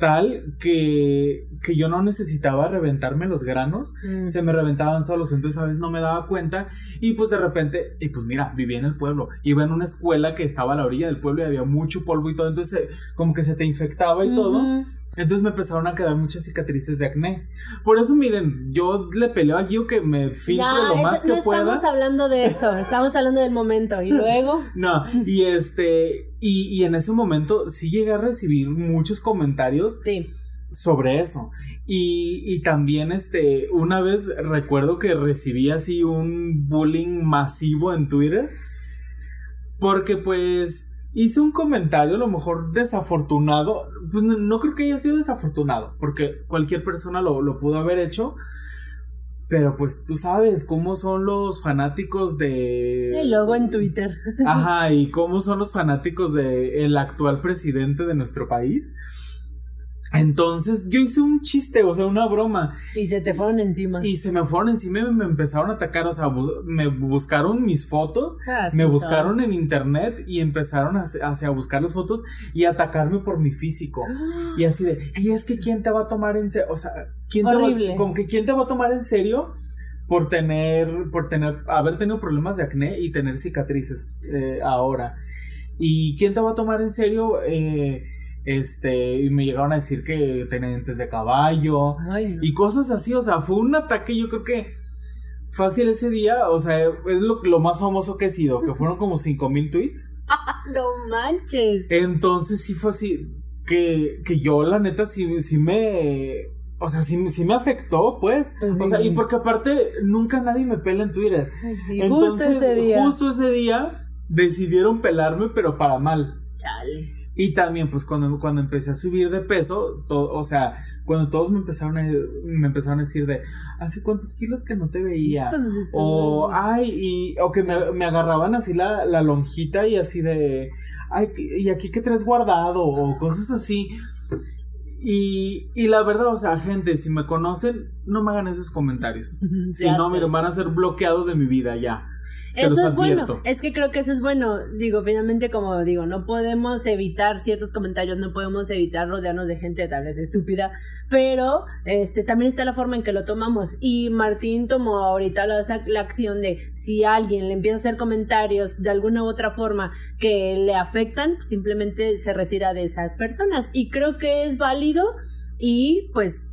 tal que, que yo no necesitaba reventarme los granos, mm. se me reventaban solos, entonces a veces no me daba cuenta y pues de repente, y pues mira, vivía en el pueblo, iba en una escuela que estaba a la orilla del pueblo y había mucho polvo y todo, entonces como que se te infectaba y todo. Entonces me empezaron a quedar muchas cicatrices de acné. Por eso, miren, yo le peleo a Gio que me filtre lo más que pueda. No estamos hablando de eso, estamos hablando del momento. ¿Y luego? no, y este, y, y, en ese momento sí llegué a recibir muchos comentarios sobre eso. Y, y también, este, una vez recuerdo que recibí así un bullying masivo en Twitter. Porque pues hice un comentario a lo mejor desafortunado. Pues no, creo que haya sido desafortunado, porque cualquier persona lo, lo, pudo haber hecho. Pero pues tú sabes cómo son los fanáticos de... Y luego en Twitter. Ajá, y cómo son los fanáticos de el actual presidente de nuestro país. Entonces yo hice un chiste, o sea, una broma. Y se te fueron encima. Y se me fueron encima y me empezaron a atacar, o sea, me buscaron mis fotos, ah, me buscaron en internet y empezaron a, a, buscar las fotos y atacarme por mi físico. Y así de, y es que quién te va a tomar en serio, o sea, ¿quién te va, como que quién te va a tomar en serio por tener, por tener, haber tenido problemas de acné y tener cicatrices eh, ahora. ¿Y quién te va a tomar en serio? Eh, Este, y me llegaron a decir que tenía dientes de caballo Ay, no. y cosas así, o sea, fue un ataque, yo creo que fácil ese día, o sea, es lo, lo más famoso que he sido, que fueron como 5000 tweets. No manches. Entonces sí fue así, que, que yo la neta sí, sí me... O sea, sí, me- sí me afectó, pues. Pues O sea, y porque aparte nunca nadie me pela en Twitter. Y justo Entonces, ese día. justo ese día decidieron pelarme, pero para mal. Chale. Y también, pues, cuando, cuando empecé a subir de peso, to- o sea, cuando todos me empezaron a, me empezaron a decir de, ¿hace cuántos kilos que no te veía? O, ay, y, o que me, me agarraban así la, la lonjita y así de, ay, ¿y aquí qué traes guardado? O cosas así. Y, y la verdad, o sea, gente, si me conocen, no me hagan esos comentarios. Si no, miren, van a ser bloqueados de mi vida ya. Se eso los es bueno, es que creo que eso es bueno. Digo, finalmente, como digo, no podemos evitar ciertos comentarios, no podemos evitar rodearnos de gente tal vez estúpida, pero este también está la forma en que lo tomamos. Y Martín tomó ahorita la, la acción de si alguien le empieza a hacer comentarios de alguna u otra forma que le afectan, simplemente se retira de esas personas. Y creo que es válido y pues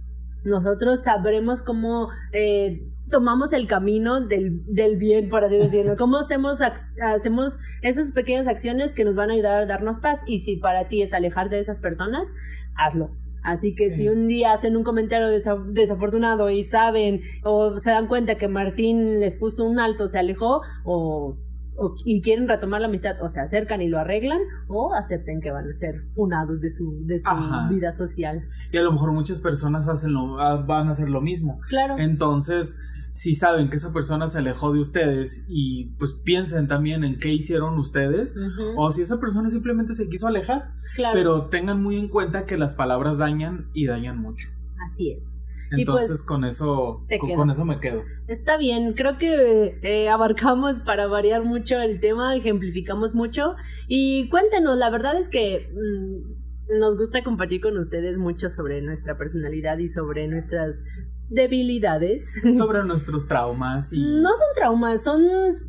nosotros sabremos cómo eh, tomamos el camino del, del bien, por así decirlo. Cómo hacemos, ac- hacemos esas pequeñas acciones que nos van a ayudar a darnos paz. Y si para ti es alejarte de esas personas, hazlo. Así que Sí. si un día hacen un comentario desa- desafortunado y saben o se dan cuenta que Martín les puso un alto, se alejó o, o- y quieren retomar la amistad o se acercan y lo arreglan o acepten que van a ser funados de su, de su Ajá. vida social. Y a lo mejor muchas personas hacen lo, ah, van a hacer lo mismo. Claro. Entonces, si saben que esa persona se alejó de ustedes y pues piensen también en qué hicieron ustedes, o si esa persona simplemente se quiso alejar, claro. pero tengan muy en cuenta que las palabras dañan y dañan mucho. Así es. Entonces pues, con eso con eso me quedo. Está bien, creo que eh, abarcamos para variar mucho el tema, ejemplificamos mucho. Y cuéntenos, la verdad es que mm, nos gusta compartir con ustedes mucho sobre nuestra personalidad y sobre nuestras debilidades. Sobre nuestros traumas y No son traumas, son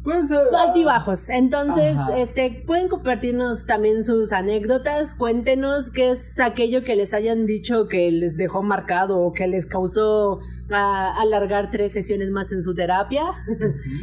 pues altibajos. Entonces, Ajá. este, pueden compartirnos también sus anécdotas, cuéntenos qué es aquello que les hayan dicho que les dejó marcado o que les causó ah, alargar tres sesiones más en su terapia.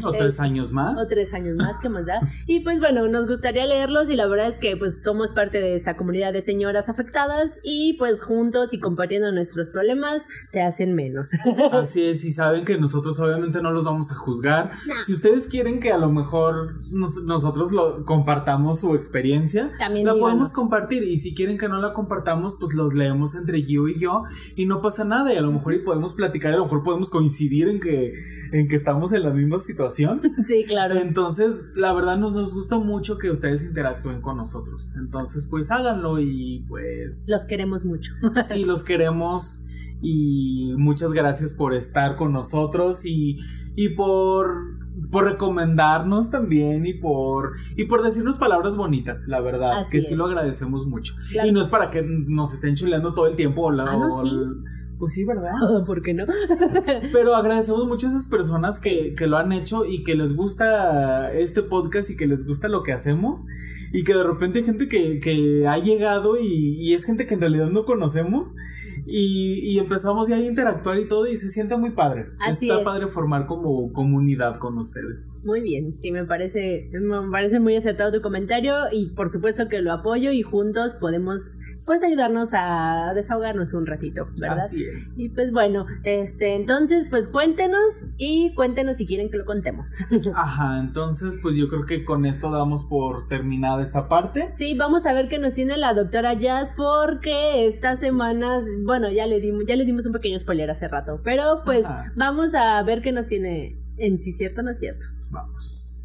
o tres años más. o tres años más que más da. Y pues bueno, nos gustaría leerlos y la verdad es que pues somos parte de esta comunidad de señoras afectadas y pues juntos y compartiendo nuestros problemas se hacen menos. Así es, y saben que nosotros obviamente no los vamos a juzgar. Si ustedes quieren que a lo mejor nos- nosotros lo compartamos su experiencia, También la díganos. podemos compartir. Y si quieren que no la compartamos, pues los leemos entre you y yo y no pasa nada. Y a lo mejor y podemos platicar, y a lo mejor podemos coincidir en que, en que estamos en la misma situación. sí, claro. Entonces, la verdad nos, nos gusta mucho que ustedes interactúen con nosotros. Entonces, pues háganlo y pues... Los queremos mucho. Sí, los queremos y muchas gracias por estar con nosotros y, y por, por recomendarnos también y por, y por decirnos palabras bonitas, la verdad, Así que sí lo agradecemos mucho. Claro Y no es para que nos estén chuleando todo el tiempo o la... Ah, no, o sí. Pues sí, ¿verdad? ¿Por qué no? Pero agradecemos mucho a esas personas que, que lo han hecho y que les gusta este podcast y que les gusta lo que hacemos. Y que de repente hay gente que, que ha llegado y, y es gente que en realidad no conocemos. Y, y empezamos ya a interactuar y todo y se siente muy padre. Así Está es. padre formar como comunidad con ustedes. Muy bien, sí, me parece, me parece muy acertado tu comentario y por supuesto que lo apoyo y juntos podemos pues ayudarnos a desahogarnos un ratito, ¿verdad? Así es. Y pues bueno, este, entonces pues cuéntenos y cuéntenos si quieren que lo contemos. Ajá, entonces pues yo creo que con esto damos por terminada esta parte. Sí, vamos a ver qué nos tiene la doctora Jazz porque estas semanas, bueno, ya le dimos, ya les dimos un pequeño spoiler hace rato, pero pues Ajá. vamos a ver qué nos tiene en sí cierto o no es cierto. Vamos.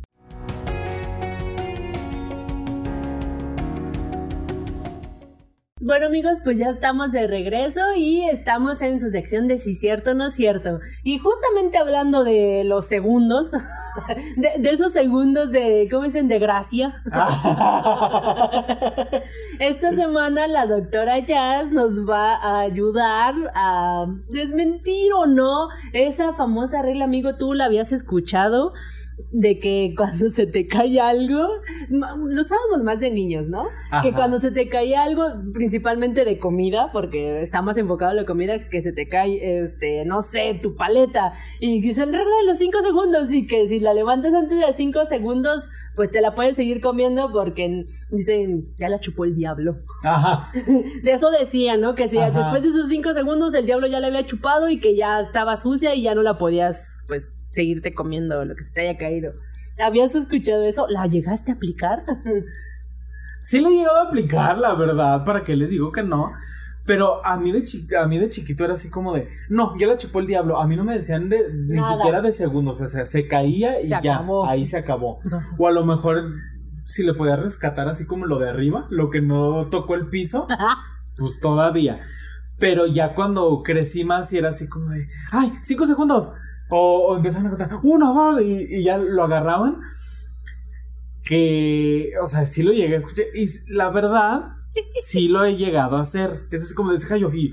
Bueno amigos, pues ya estamos de regreso y estamos en su sección de si cierto o no es cierto. Y justamente hablando de los segundos, de, de esos segundos de, ¿cómo dicen? De gracia. Esta semana la doctora Jazz nos va a ayudar a desmentir o no esa famosa regla, amigo, tú la habías escuchado. De que cuando se te cae algo, lo sabemos más de niños, ¿no? Que cuando se te cae algo, principalmente de comida, porque está más enfocado en la comida, que se te cae, este, no sé, tu paleta, y que se regla de los 5 segundos, y que si la levantas antes de 5 segundos, pues te la puedes seguir comiendo porque dicen, ya la chupó el diablo. Ajá. De eso decía, ¿no? Que si después de esos 5 segundos el diablo ya la había chupado y que ya estaba sucia y ya no la podías, pues, seguirte comiendo lo que se te haya caído. ¿Habías escuchado eso? ¿La llegaste a aplicar? sí, la he llegado a aplicar, la verdad, para que les digo que no. Pero a mí de a mí de chiquito era así como de, no, ya la chupó el diablo. A mí no me decían de ni siquiera de segundos, o sea, se caía y ya, ahí se acabó. O a lo mejor si le podía rescatar así como lo de arriba, lo que no tocó el piso, pues todavía. Pero ya cuando crecí más y era así como de, ay, cinco segundos, o, empezaron a contar, uno, dos, y, ya lo agarraban. Que, o sea, sí lo llegué a escuchar. Y la verdad, sí lo he llegado a hacer. Es así como de yo y.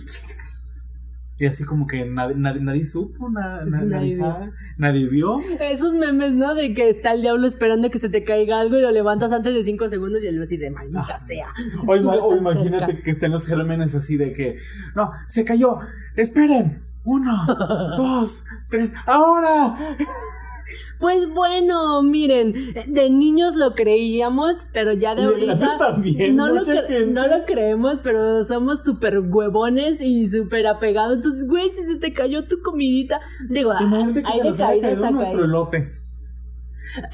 Y así como que nadie, nadie, supo, nadie, sabe, nadie vio. Esos memes, ¿no? De que está el diablo esperando que se te caiga algo y lo levantas antes de cinco segundos y él así de maldita ah. sea. O, imagínate que estén los gérmenes así de que, no, se cayó, esperen, uno, dos, tres, ahora. Pues bueno, miren, de niños lo creíamos, pero ya de ahorita no, lo no lo creemos, pero somos súper huevones y súper apegados. Entonces, güey, si se te cayó tu comidita, digo, hay de caídas nuestro elote.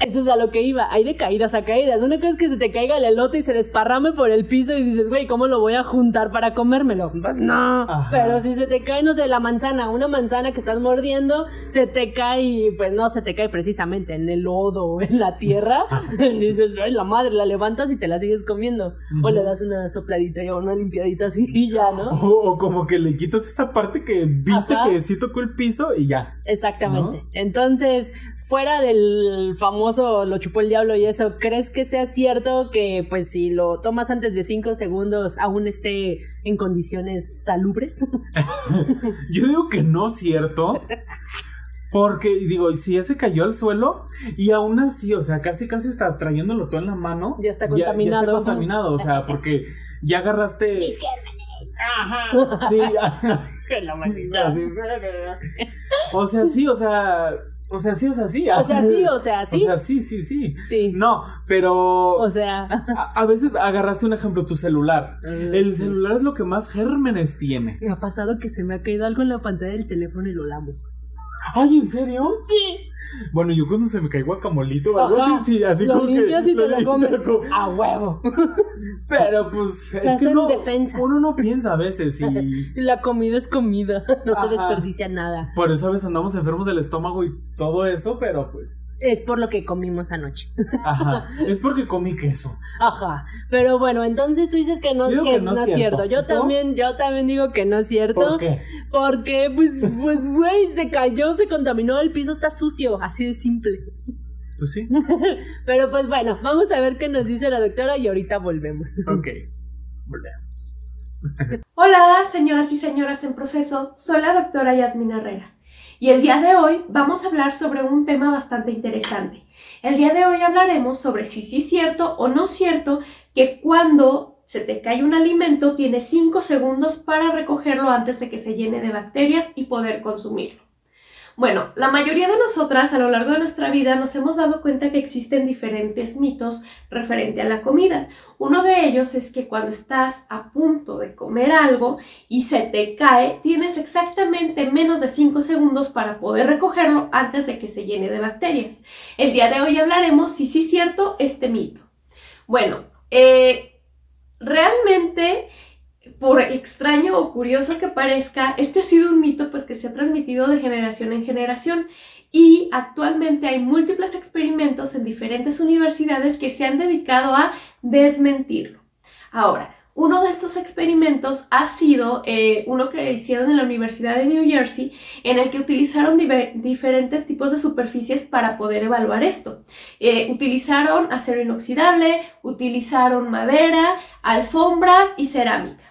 Eso es a lo que iba. Hay de caídas a caídas. Una cosa es que se te caiga el elote y se desparrame por el piso y dices, güey, ¿cómo lo voy a juntar para comérmelo? Pues no. Pero si se te cae, no sé, la manzana, una manzana que estás mordiendo, se te cae, pues no se te cae precisamente en el lodo o en la tierra. dices, güey, la madre, la levantas y te la sigues comiendo. O le das una sopladita o una limpiadita así y ya, ¿no? O, como que le quitas esa parte que viste que sí tocó el piso y ya. Exactamente. Entonces, fuera del famoso lo chupó el diablo y eso, ¿crees que sea cierto que pues si lo tomas antes de cinco segundos aún esté en condiciones salubres? Yo digo que no es cierto. Porque, digo, si ya se cayó al suelo y aún así, o sea, casi casi está trayéndolo todo en la mano. Ya está contaminado. Ya, está contaminado, o sea, porque ya agarraste. Mis Ajá. Sí, la maldita. O sea, sí, o sea, o sea, sí, o sea, sí. O sea, sí, o sea, sí. O sea, sí, sí, sí. Sí. No, pero. O sea. A, veces agarraste un ejemplo, tu celular. Mm, el celular es lo que más gérmenes tiene. Me ha pasado que se me ha caído algo en la pantalla del teléfono y lo lamo. Ay, ¿en serio? Sí. Bueno, yo cuando se me cae guacamolito algo así, sí, así lo como limpias y te lo comes a huevo. Pero pues se es que uno, uno no piensa a veces y la comida es comida, no se desperdicia nada. Por eso a veces andamos enfermos del estómago y todo eso, pero pues es por lo que comimos anoche. Ajá, es porque comí queso. Ajá, pero bueno, entonces tú dices que no, que no, es cierto. Yo también yo también digo que no es cierto. ¿Por qué? Porque pues pues güey, se cayó, se contaminó, el piso está sucio. Así de simple. Pues sí. Pero pues bueno, vamos a ver qué nos dice la doctora y ahorita volvemos. Ok, volvemos. Hola, señoras y señoras en proceso, soy la doctora Yasmina Herrera. Y el día de hoy vamos a hablar sobre un tema bastante interesante. El día de hoy hablaremos sobre si sí es cierto o no cierto que cuando se te cae un alimento tienes 5 segundos para recogerlo antes de que se llene de bacterias y poder consumirlo. Bueno, la mayoría de nosotras a lo largo de nuestra vida nos hemos dado cuenta que existen diferentes mitos referente a la comida. Uno de ellos es que cuando estás a punto de comer algo y se te cae, tienes exactamente menos de 5 segundos para poder recogerlo antes de que se llene de bacterias. El día de hoy hablaremos si sí es cierto este mito. Bueno, eh, realmente por extraño o curioso que parezca, este ha sido un mito pues que se ha transmitido de generación en generación y actualmente hay múltiples experimentos en diferentes universidades que se han dedicado a desmentirlo. Ahora, uno de estos experimentos ha sido eh, uno que hicieron en la Universidad de New Jersey, en el que utilizaron diferentes tipos de superficies para poder evaluar esto. Eh, utilizaron acero inoxidable, utilizaron madera, alfombras y cerámica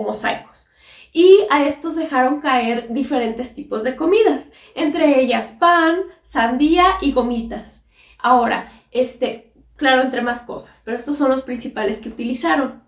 mosaicos. Y a estos dejaron caer diferentes tipos de comidas, entre ellas pan, sandía y gomitas. Ahora, este, claro, entre más cosas, pero estos son los principales que utilizaron.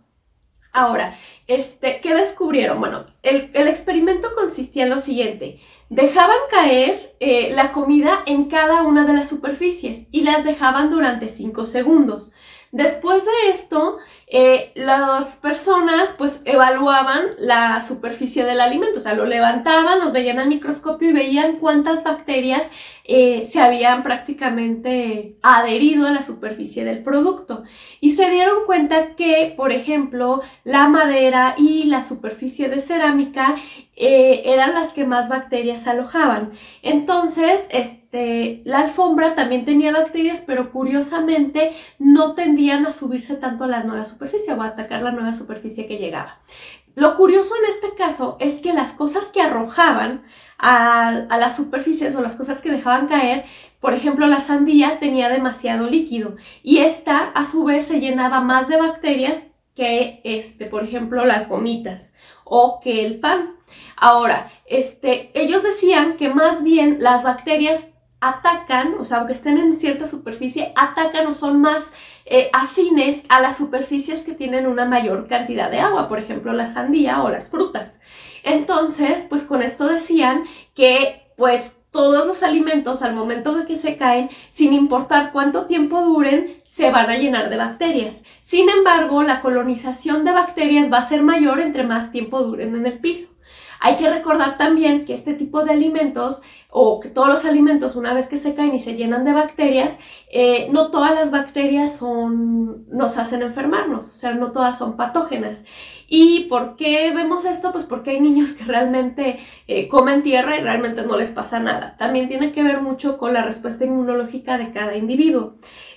Ahora, este, ¿qué descubrieron? Bueno, el, experimento consistía en lo siguiente. Dejaban caer eh, la comida en cada una de las superficies y las dejaban durante 5 segundos. Después de esto, eh, las personas pues evaluaban la superficie del alimento, o sea, lo levantaban, los veían al microscopio y veían cuántas bacterias eh, se habían prácticamente adherido a la superficie del producto. Y se dieron cuenta que, por ejemplo, la madera y la superficie de cerámica eh, eran las que más bacterias alojaban. Entonces, este, la alfombra también tenía bacterias, pero curiosamente no tendían a subirse tanto a la nueva o a atacar la nueva superficie que llegaba. Lo curioso en este caso es que las cosas que arrojaban a, a, las superficies o las cosas que dejaban caer, por ejemplo, la sandía tenía demasiado líquido y esta a su vez se llenaba más de bacterias que, este, por ejemplo, las gomitas o que el pan. Ahora, este, ellos decían que más bien las bacterias atacan, o sea, aunque estén en cierta superficie, atacan o son más eh, afines a las superficies que tienen una mayor cantidad de agua, por ejemplo, la sandía o las frutas. Entonces, pues con esto decían que, pues, todos los alimentos al momento de que se caen, sin importar cuánto tiempo duren, se van a llenar de bacterias. Sin embargo, la colonización de bacterias va a ser mayor entre más tiempo duren en el piso. Hay que recordar también que este tipo de alimentos o que todos los alimentos una vez que se caen y se llenan de bacterias, eh, no todas las bacterias son, nos hacen enfermarnos, o sea, no todas son patógenas. ¿Y por qué vemos esto? Pues porque hay niños que realmente eh, comen tierra y realmente no les pasa nada. También tiene que ver mucho con la respuesta inmunológica de cada individuo.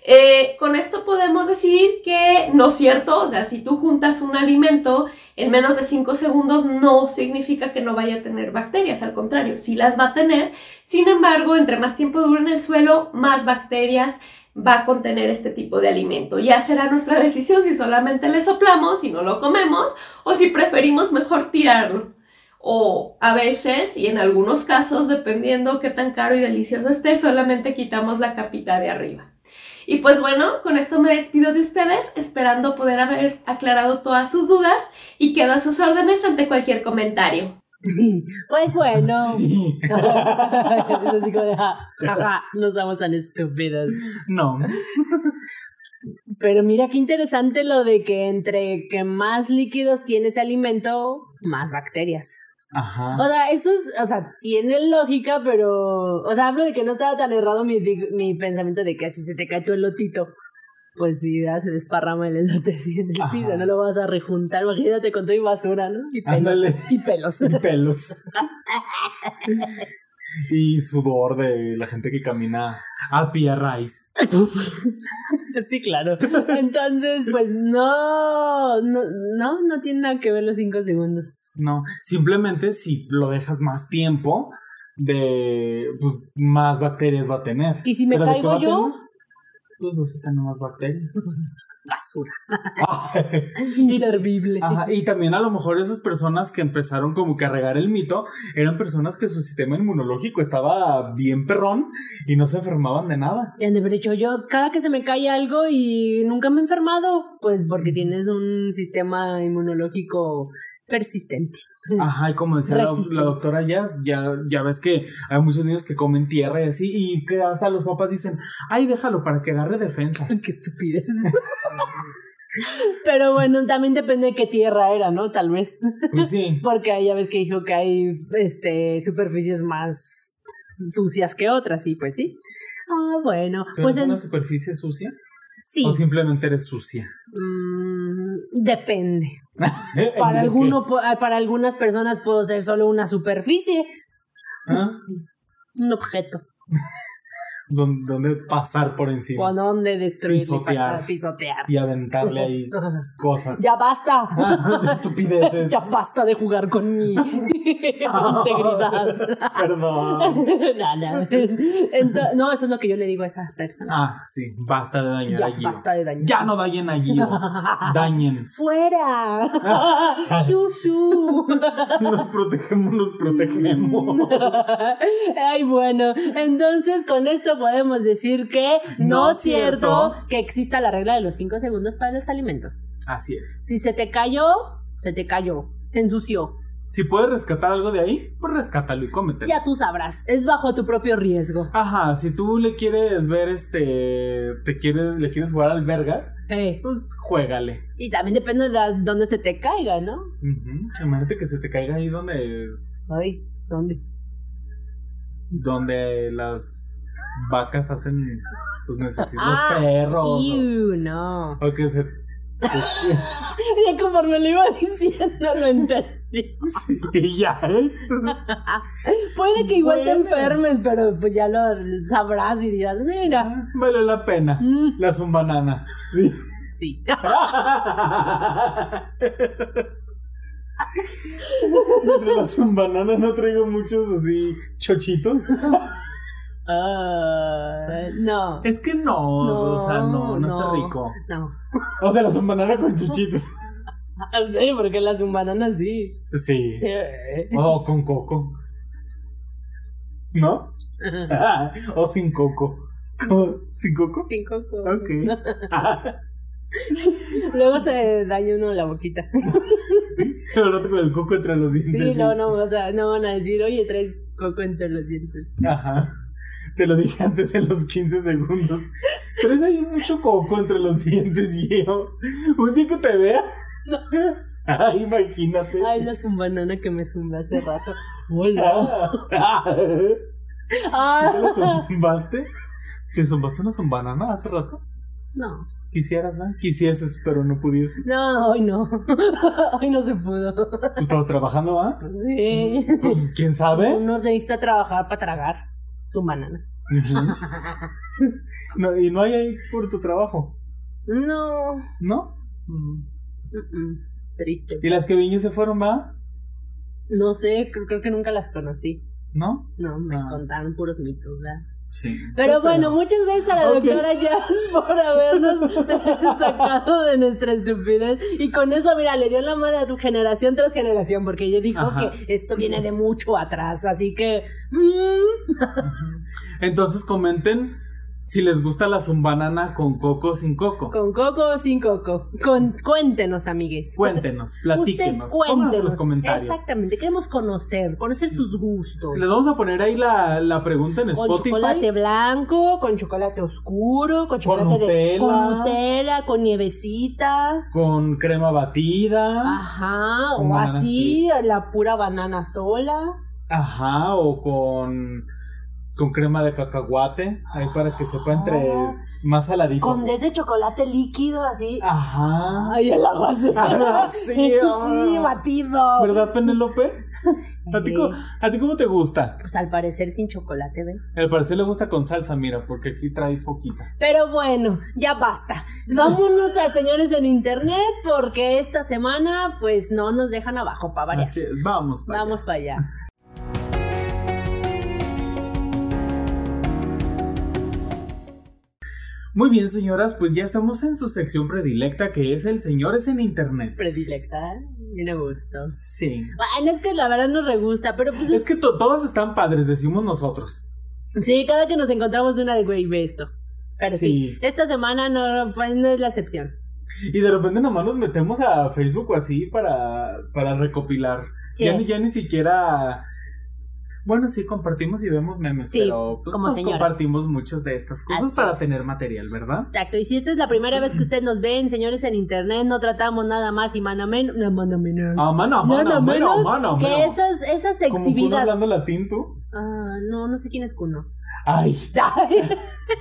Eh, con esto podemos decir que no es cierto, o sea, si tú juntas un alimento en menos de 5 segundos no significa que no vaya a tener bacterias, al contrario, sí las va a tener, sin embargo, entre más tiempo dure en el suelo, más bacterias va a contener este tipo de alimento. Ya será nuestra decisión si solamente le soplamos, si no lo comemos, o si preferimos mejor tirarlo. O a veces, y en algunos casos, dependiendo qué tan caro y delicioso esté, solamente quitamos la capita de arriba. Y pues bueno, con esto me despido de ustedes, esperando poder haber aclarado todas sus dudas y quedo a sus órdenes ante cualquier comentario. Pues bueno. no estamos tan estúpidos. No. Pero mira qué interesante lo de que entre que más líquidos tiene ese alimento, más bacterias. Ajá. O sea, eso es, o sea, tiene lógica, pero, o sea, hablo de que no estaba tan errado mi, mi pensamiento de que si se te cae tu elotito, pues sí, ya se desparrama el elote así en el piso, no lo vas a rejuntar, imagínate con todo y basura, ¿no? Y pelos. Y pelos. y pelos. y sudor de la gente que camina a pie raíz. sí, claro. Entonces, pues no, no, no, no tiene nada que ver los cinco segundos. No, simplemente si lo dejas más tiempo, de pues más bacterias va a tener. ¿Y si me caigo yo? pues no se más bacterias. Basura. Inservible. y también a lo mejor esas personas que empezaron como que a regar el mito eran personas que su sistema inmunológico estaba bien perrón y no se enfermaban de nada. Y han de haber dicho yo, cada que se me cae algo y nunca me he enfermado, pues porque tienes un sistema inmunológico persistente. Ajá, y como decía la, doctora Jazz, ya, ya ves que hay muchos niños que comen tierra y así, y que hasta los papás dicen, ay, déjalo para que agarre defensas. Qué estupidez. Pero bueno, también depende de qué tierra era, ¿no? Tal vez. Pues sí. Porque ya ves que dijo que hay este superficies más sucias que otras, y pues sí. Ah, bueno. pues es una superficie sucia? Sí. ¿O simplemente eres sucia? Mm, depende. para, alguno, ah, para algunas personas puedo ser solo una superficie. ¿Ah? Un objeto. donde pasar por encima. O donde destruir pisotear, pisotear. Y aventarle ahí cosas. Ya basta. de estupideces. Ya basta de jugar con mi integridad. Perdón. no, eso es lo que yo le digo a esas personas. Ah, sí. Basta de dañar ya, Basta de dañar. Ya no dañen allí. Dañen. ¡Fuera! ¡Shu, shu! Nos protegemos, nos protegemos. Ay, bueno. Entonces, con esto podemos decir que no, No es cierto, cierto. que exista la regla de los 5 segundos para los alimentos. Así es. Si se te cayó, se te cayó, se ensució. Si puedes rescatar algo de ahí, pues rescátalo y cómetelo. Ya tú sabrás, es bajo tu propio riesgo. Ajá, si tú le quieres ver este. Te quieres, le quieres jugar al vergas, Eh, pues juégale. Y también depende de dónde se te caiga, ¿no? Imagínate que se te caiga ahí donde. Ay, ¿dónde? donde las vacas hacen sus necesidades. Ah, perros. o- Iu, no. O, que se. Ya conforme lo iba diciendo, lo entendí. y ya, ¿eh? Puede que igual te enfermes, pero pues ya lo sabrás y dirás, mira. Vale la pena. Mm, La zumbanana. sí. Entre la zumbanana no traigo muchos así chochitos. Ah, no. Es que no, No, o sea, no, no, está rico. No. O sea, la zumbanana con chochitos. Sí, porque las humanas sí. Sí. Sí. O con coco. ¿No? o sin coco. ¿Sin coco? Cinco cosas. Ok. Luego se daña uno la boquita. Pero no con el coco entre los dientes. Sí, no, no, o sea, no van a decir, oye, traes coco entre los dientes. Ajá. Te lo dije antes en los 15 segundos. Pero hay mucho coco entre los dientes y yo. Un día que te vea. Ay, imagínate. Ay, la zumbanana que me zumbé hace rato. Hola. ¿Te Ah. la zumbaste? ¿Te zumbaste una zumbanana hace rato? No, Quisieras, ¿no? Quisieses, pero no pudieses. no, hoy no. Hoy no se pudo. Estabas trabajando, ¿ah? Sí. Pues quién sabe. Uno necesita trabajar para tragar Ujú. No, y no hay ahí por tu trabajo, No. ¿no? Mm, mm, Triste. ¿Y las que viñas se fueron, va? No sé, creo, creo que nunca las conocí. ¿No? No, me Ah. contaron puros mitos, ¿verdad? Sí. Pero bueno, muchas gracies a la doctora Jazz por habernos sacado de nuestra estupidez. Y con eso, mira, le dio la madre a tu generación tras generación, porque ella dijo Ajá. que esto viene de mucho atrás. Así que. mm, Entonces comenten si les gusta la zumbanana con coco o sin coco. con coco o sin coco. Con, cuéntenos, amigues. Cuéntenos, platíquenos, Usted cuéntenos. los comentarios. Exactamente, queremos conocer, conocer sus gustos. Les vamos a poner ahí la, la pregunta en Con Spotify. chocolate blanco, con chocolate oscuro, con chocolate de Nutella. con Nutella, con nievecita. Con crema batida. Ajá, Con o así, la pura banana sola. Ajá, o con, con crema de cacahuate. Ahí para que sepa entre Ah. más saladito. Con de ese chocolate líquido así. Ajá. Ay, el agua así. Ah, sí, ah. sí, batido. ¿Verdad, Penélope? ¿A ti, Sí. co- ¿A ti cómo te gusta? Pues al parecer sin chocolate, ¿ven? Al parecer le gusta con salsa, mira, porque aquí trae poquita. Pero bueno, ya basta. Vámonos a señores en internet porque esta semana pues no nos dejan abajo para variar. Así es, vamos, para Vamos para allá. Muy bien, señoras, pues ya estamos en su sección predilecta que es el Señores en Internet. Predilecta, bien a gusto. Sí. Bueno, es que la verdad nos re gusta, pero pues Es que to- todas están padres, decimos nosotros. Sí, cada que nos encontramos una de güey ve esto. Pero sí. Sí. esta semana no, pues, no es la excepción. Y de repente nomás nos metemos a Facebook o así para, para recopilar. Sí. Ya, ni, ya ni siquiera... Bueno, sí, compartimos y vemos memes, Sí, pero pues, como nos señoras. compartimos muchas de estas cosas Así para es. tener material, ¿verdad? Exacto, y si esta es la primera vez que ustedes nos ven, señores en internet, no tratamos nada más y mana menos, no, mana menos. Ah, mano, mano, nada mano, menos mano, que mano. esas, esas exhibidas. hablando latín, tú. Ah, no, no sé quién es Kuno. Ay, Ay,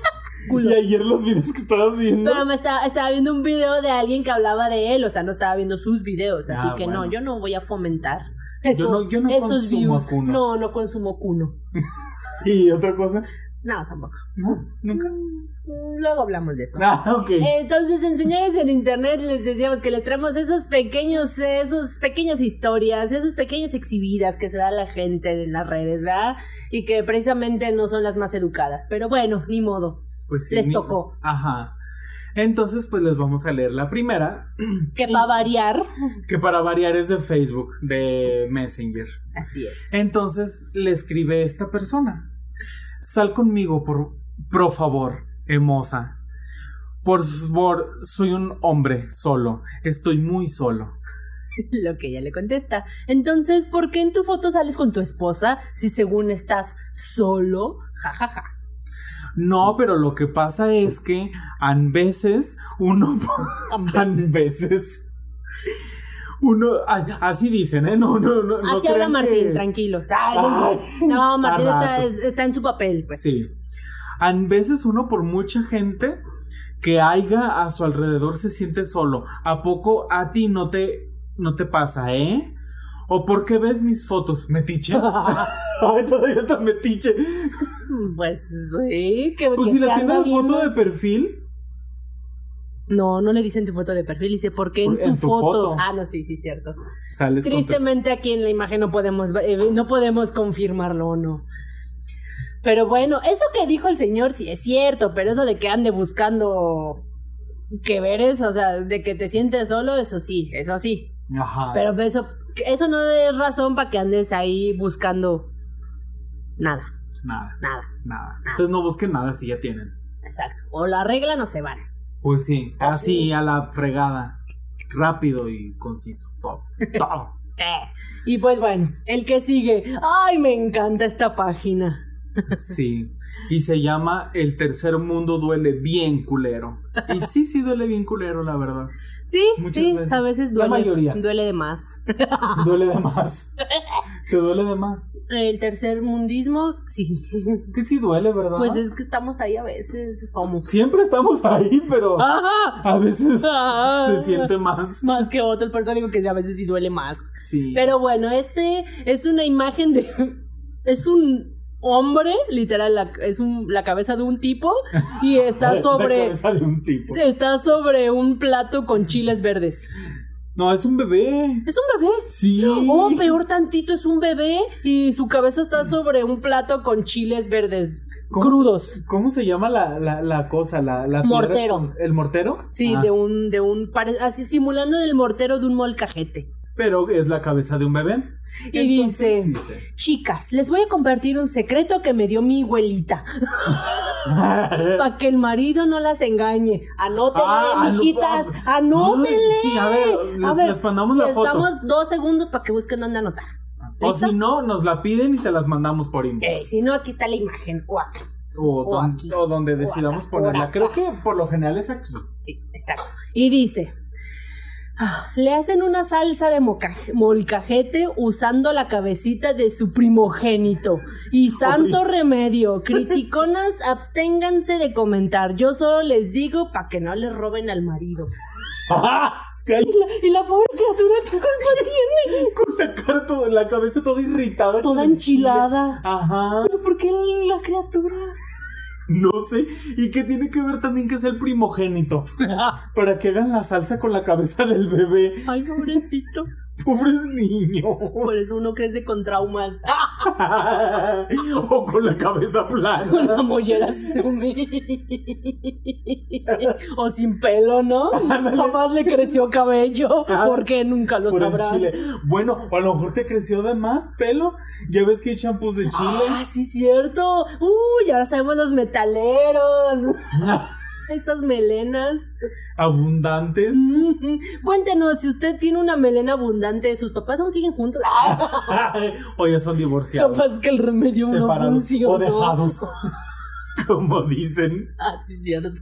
culo. y ayer los videos que estabas viendo. Pero me estaba, estaba viendo un video de alguien que hablaba de él, o sea, no estaba viendo sus videos, así Ah, que bueno. no, yo no voy a fomentar. Esos, no- yo no consumo. Kuno. No, no consumo Kuno. Y otra cosa. No, tampoco. No, nunca. Mm, Luego hablamos de eso. Ah, ok. Entonces, en Señores en Internet les decíamos que les traemos esos pequeños, esos pequeñas historias, esas pequeñas exhibidas que se da la gente en las redes, ¿verdad? Y que precisamente no son las más educadas. Pero bueno, ni modo. Pues sí, les ni- tocó. Ajá. Entonces, pues les vamos a leer la primera, Que para variar. que para variar es de Facebook, de Messenger. Así es. Entonces le escribe esta persona. Sal conmigo, por, Por favor, hermosa. Por favor, soy un hombre solo. Estoy muy solo. Lo que ella le contesta. Entonces, ¿por qué en tu foto sales con tu esposa si según estás solo? Ja, ja, ja. No, pero lo que pasa es que a veces uno... A veces... Uno, así dicen, ¿eh? No, no, no. no Así habla Martín, que- tranquilos. Ay, Ay, no, Martín está en su papel, pues. Sí. A veces uno por mucha gente que haya a su alrededor se siente solo. ¿A poco a ti no te, no te pasa, eh? ¿O por qué ves mis fotos? Metiche. Ay, todavía está metiche. Pues sí, que, Pues que si te la tiene la foto de perfil. No, no le dicen tu foto de perfil, dice, ¿por qué en, En tu, foto? foto. Ah, no, sí, sí, cierto. Sales Tristemente aquí en la imagen no podemos, eh, no podemos confirmarlo o no. Pero bueno, eso que dijo el señor sí es cierto, pero eso de que ande buscando que veres, o sea, de que te sientes solo, eso sí, eso sí. Ajá. Pero eso, eso no es razón para que andes ahí buscando nada, Nada, nada. nada. Entonces no busquen nada si ya tienen. Exacto. O lo arreglan o se van. Pues sí, así a la fregada. Rápido y conciso. Todo. Todo. Eh. Y pues bueno, el que sigue. Ay, me encanta esta página. Sí. Y se llama El tercer mundo duele bien culero. Y sí, sí duele bien culero, la verdad. Sí, Muchas sí, veces. a veces La duele, mayoría. duele de más. Duele de más. ¿Te duele de más? El tercer mundismo, sí. Es que sí duele, ¿verdad? Pues es que estamos ahí a veces, somos. Siempre estamos ahí, pero ¡Ah! a veces Ah. se siente más. Más que otras personas, digo que a veces sí duele más. Sí. Pero bueno, este es una imagen de. Es un hombre, literal, la, es un, la cabeza de un tipo y está La sobre. cabeza de un tipo. Está sobre un plato con chiles verdes. No, es un bebé. Es un bebé. Sí. Oh, peor tantito, es un bebé y su cabeza está sobre un plato con chiles verdes ¿Cómo crudos. se- ¿Cómo se llama la, la, la cosa? La, la Mortero. ¿El mortero? Sí, Ah, de un, de un, pare- así, simulando el mortero de un molcajete. Pero es la cabeza de un bebé. Y Entonces, dice, dice. chicas, les voy a compartir un secreto que me dio mi abuelita, para que el marido no las engañe. Anótenle, Ah, mijitas, anótenle. sí, a ver, les- les mandamos la les foto. damos dos segundos para que busquen dónde anotar. O ¿Listo? si no, nos la piden y se las mandamos por Eh, inbox. si no, aquí está la imagen. O, o don- aquí, o donde o decidamos acá, ponerla. Creo que por lo general es aquí. Sí, está. Y dice, le hacen una salsa de molcajete usando la cabecita de su primogénito. Y santo remedio, criticonas, absténganse de comentar. Yo solo les digo para que no les roben al marido. Y la, y la pobre criatura, ¿qué culpa tiene? Con la cara la cabeza toda irritada. Toda enchilada. Ajá. ¿Pero por qué la criatura? No sé. ¿Y qué tiene que ver también que es el primogénito? Para que hagan la salsa con la cabeza del bebé. Ay, pobrecito. Pobres niños. Por eso uno crece con traumas. o con la cabeza plana. La mollera sumi. o sin pelo, ¿no? Jamás le creció cabello. Ah, porque nunca lo Por sabrá. chile. Bueno, a lo mejor te creció de más pelo. Ya ves que hay champús de chile. Ah, sí, cierto. Uy, ahora sabemos los metaleros. Esas melenas. Abundantes. Cuéntenos si usted tiene una melena abundante. ¿Sus papás aún siguen juntos? o ya son divorciados. Capaz que el remedio no separados funcionó. o dejados. Como dicen. Ah, sí, cierto.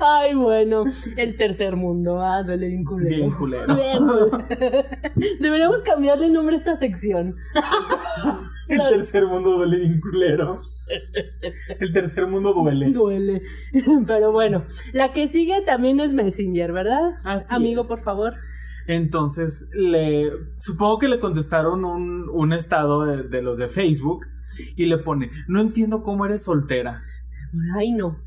Ay, bueno, el tercer mundo. Ah, duele bien culero. Bien culero. Bien culero. Deberíamos cambiarle el nombre a esta sección. El tercer mundo duele bien culero. El tercer mundo duele. Duele. Pero bueno, la que sigue también es Messenger, ¿verdad? Así Amigo, es. por favor. Entonces, le supongo que le contestaron un, un estado de, de los de Facebook y le pone, no entiendo cómo eres soltera. Ay, no.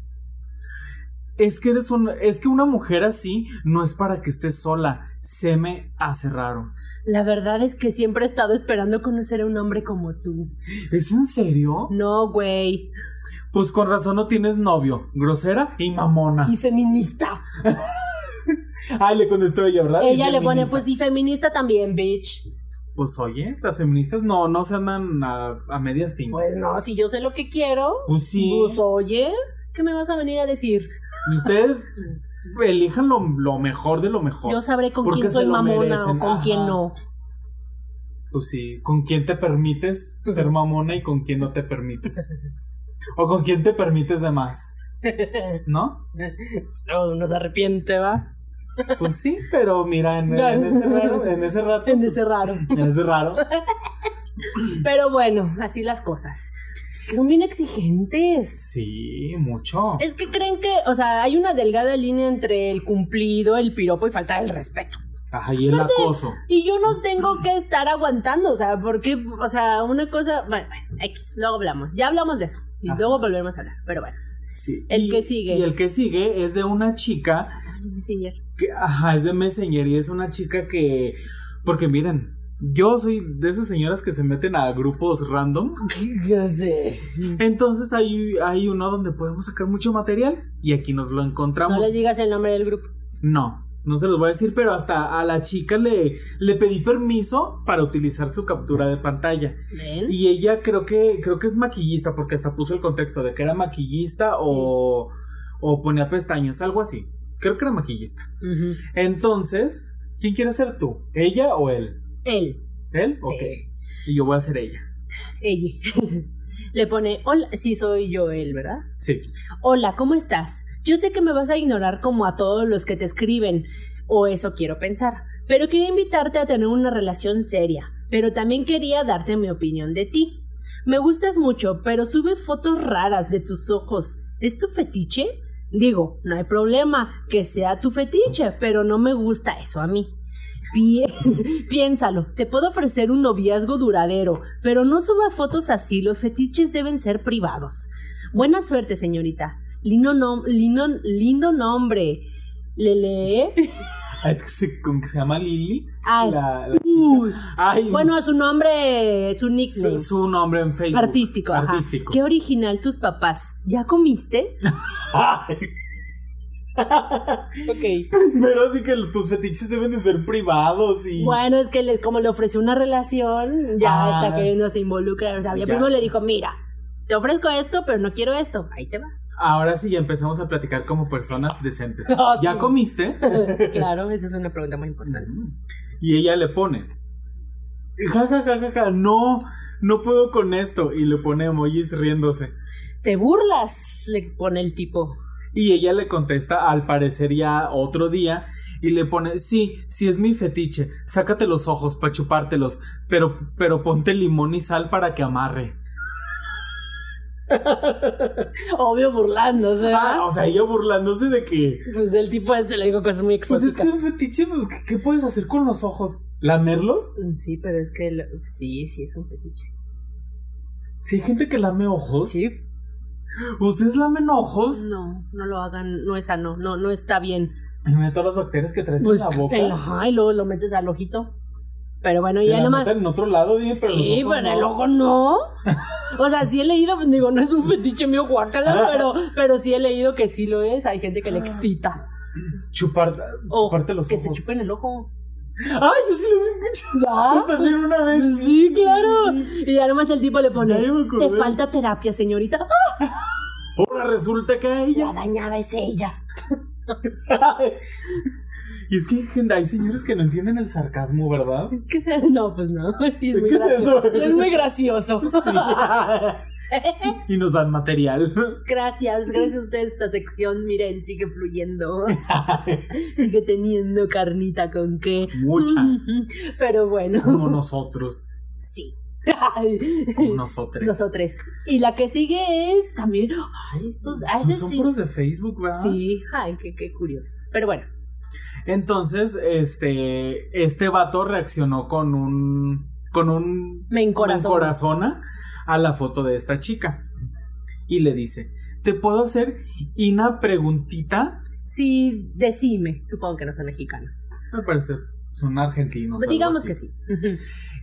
Es que eres un, es que una mujer así no es para que estés sola. Se me hace raro. La verdad es que siempre he estado esperando conocer a un hombre como tú. ¿Es en serio? No, güey. Pues con razón no tienes novio. Grosera y mamona. Y feminista. Ay, le contestó ella, ¿verdad? Ella le pone, pues, y feminista también, bitch. Pues oye, las feministas no, no se andan a, a medias tintas. Pues no, si yo sé lo que quiero, Pues sí. pues oye, ¿qué me vas a venir a decir? Ustedes elijan lo, lo mejor de lo mejor. Yo sabré con quién soy mamona o con ajá. quién no. Pues sí, con quién te permites ser mamona y con quién no te permites. O con quién te permites de más. ¿No? No, uno se arrepiente, ¿va? Pues sí, pero mira, en, en ese, raro, en ese rato. En ese raro. En ese raro. Pero bueno, así las cosas. Es que son bien exigentes. Sí, mucho. Es que creen que, o sea, hay una delgada línea entre el cumplido, el piropo y falta el respeto. Ajá, y el acoso. Y yo no tengo que estar aguantando, o sea, porque, o sea, una cosa, bueno, bueno, X, luego hablamos, ya hablamos de eso, y Ajá. luego volvemos a hablar, pero bueno, Sí. El Y- que sigue. Y el que sigue es de una chica Messenger. que, ajá, es de Messenger y es una chica que, porque miren, yo soy de esas señoras que se meten a grupos random, Ya sé. entonces hay, hay uno donde podemos sacar mucho material y aquí nos lo No encontramos. les digas el nombre del grupo. No, no se los voy a decir, pero hasta a la chica le, le pedí permiso para utilizar su captura de pantalla. ¿Ven? Y ella creo que, creo que es maquillista, porque hasta puso el contexto de que era maquillista o, o ponía pestañas, algo así. Creo que era maquillista. Entonces, ¿quién quiere ser tú? ¿Ella o él? Él. ¿Él? Sí. Ok. Y yo voy a ser ella. Ella. Le pone, hola, sí soy yo él, ¿verdad? Sí. Hola, ¿cómo estás? Yo sé que me vas a ignorar como a todos los que te escriben, o eso quiero pensar, pero quería invitarte a tener una relación seria, pero también quería darte mi opinión de ti. Me gustas mucho, pero subes fotos raras de tus ojos. ¿Es tu fetiche? Digo, no hay problema que sea tu fetiche, pero no me gusta eso a mí. Pi- Piénsalo, te puedo ofrecer un noviazgo duradero, pero no subas fotos así, los fetiches deben ser privados. Buena suerte, señorita. Lindo, nom- lindo, lindo nombre. ¿Le lee? Ah, Es que se, como que se llama Lily. Ay. La, la Uy. chica. Ay, Bueno, su nombre, su su, nickname. su nombre en Facebook. Artístico, ajá. Artístico. Qué original tus papás. ¿Ya comiste? Ay. Ok. Primero sí que tus fetiches deben de ser privados y... Bueno, es que le- como le ofreció una relación, ya Ah. está queriendo se involucrar. O sea, ya primero le dijo, mira, te ofrezco esto, pero no quiero esto. Ahí te va. Ahora sí ya empezamos a platicar como personas decentes. Ah, ¿Ya sí. comiste? claro, esa es una pregunta muy importante. Y ella le pone. Ja, ja, ja, ja, ja, no, no puedo con esto. Y le pone emojis riéndose. Te burlas, le pone el tipo. Y ella le contesta, al parecer ya otro día, y le pone, sí, sí es mi fetiche, sácate los ojos para chupártelos, pero, pero ponte limón y sal para que amarre. Obvio burlándose. ¿verdad? Ah, o sea, ella burlándose de que, Pues el tipo este le dijo cosas muy pues es exóticas. que un fetiche, pues, ¿qué, qué puedes hacer con los ojos? ¿Lamerlos? Sí, pero es que lo- sí, sí es un fetiche. Si hay gente que lame ojos, Sí. ¿Ustedes lamen ojos? No, no lo hagan, no es sano, no, no está bien. Y mete todas las bacterias que traes Pues en la boca. el- ajá, y luego lo metes al ojito. Pero bueno, ya nomás. en otro lado, pero Sí, ojos pero no. el ojo no. O sea, sí he leído, digo, no es un fetiche mío guácala, pero, pero sí he leído que sí lo es. Hay gente que le excita. Chupar, O chuparte los que te ojos. chupen el ojo. Ay, yo sí lo había escuchado. ¿Ya? También una vez. Sí, claro. sí, sí. Y ya nomás el tipo le pone, te falta terapia, señorita. ¡Ah! Ahora resulta que La ella. dañada es ella. y es que hay, señores que no entienden el sarcasmo, ¿verdad? ¿Qué se- No, pues no. Es ¿Qué es eso? Es muy gracioso. Y nos dan material. Gracias, gracias a usted esta sección, miren, sigue fluyendo. sigue teniendo carnita con qué. Mucha. Pero bueno, Como nosotros. sí. Como nosotros. Nosotros. Y la que sigue es también. Ay, estos. Son, son sí. puros de Facebook, ¿verdad? Sí, ay, qué, qué curiosos. Pero bueno, Entonces, este, este vato reaccionó con un, con un, me encorazona. A la foto de esta chica. Y le dice, ¿te puedo hacer una preguntita? Sí, decime. Supongo que no son mexicanos. Al parecer son argentinos. Digamos que sí.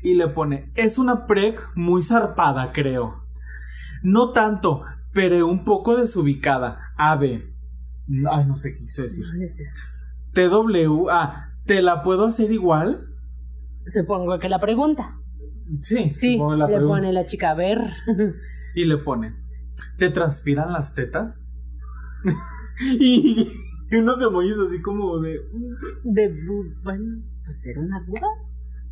Y le pone, es una preg muy zarpada, creo. No tanto, pero un poco desubicada. Ave. Ay, no sé qué quiso decir. TW, ah, ¿te la puedo hacer igual? Supongo que la pregunta. Sí, Sí, supongo la le pregunta. pone la chica a ver. Y le pone, ¿te transpiran las tetas? y, y unos emojis así como de... De, bueno, pues era una duda.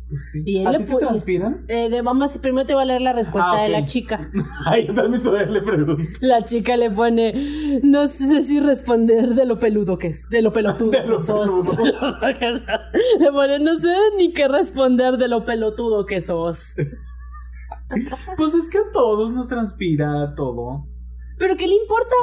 Pues sí. Y él ¿A le ti te transpiran? Eh, de vamos, primero te voy a leer la respuesta Ah, de la chica. Ay, yo también todavía le pregunto. La chica le pone, no sé si responder de lo peludo que es, de lo pelotudo De lo que sos. peludo. le pone, no sé ni qué responder de lo pelotudo que sos. Pues es que a todos nos transpira todo. ¿Pero qué le importa?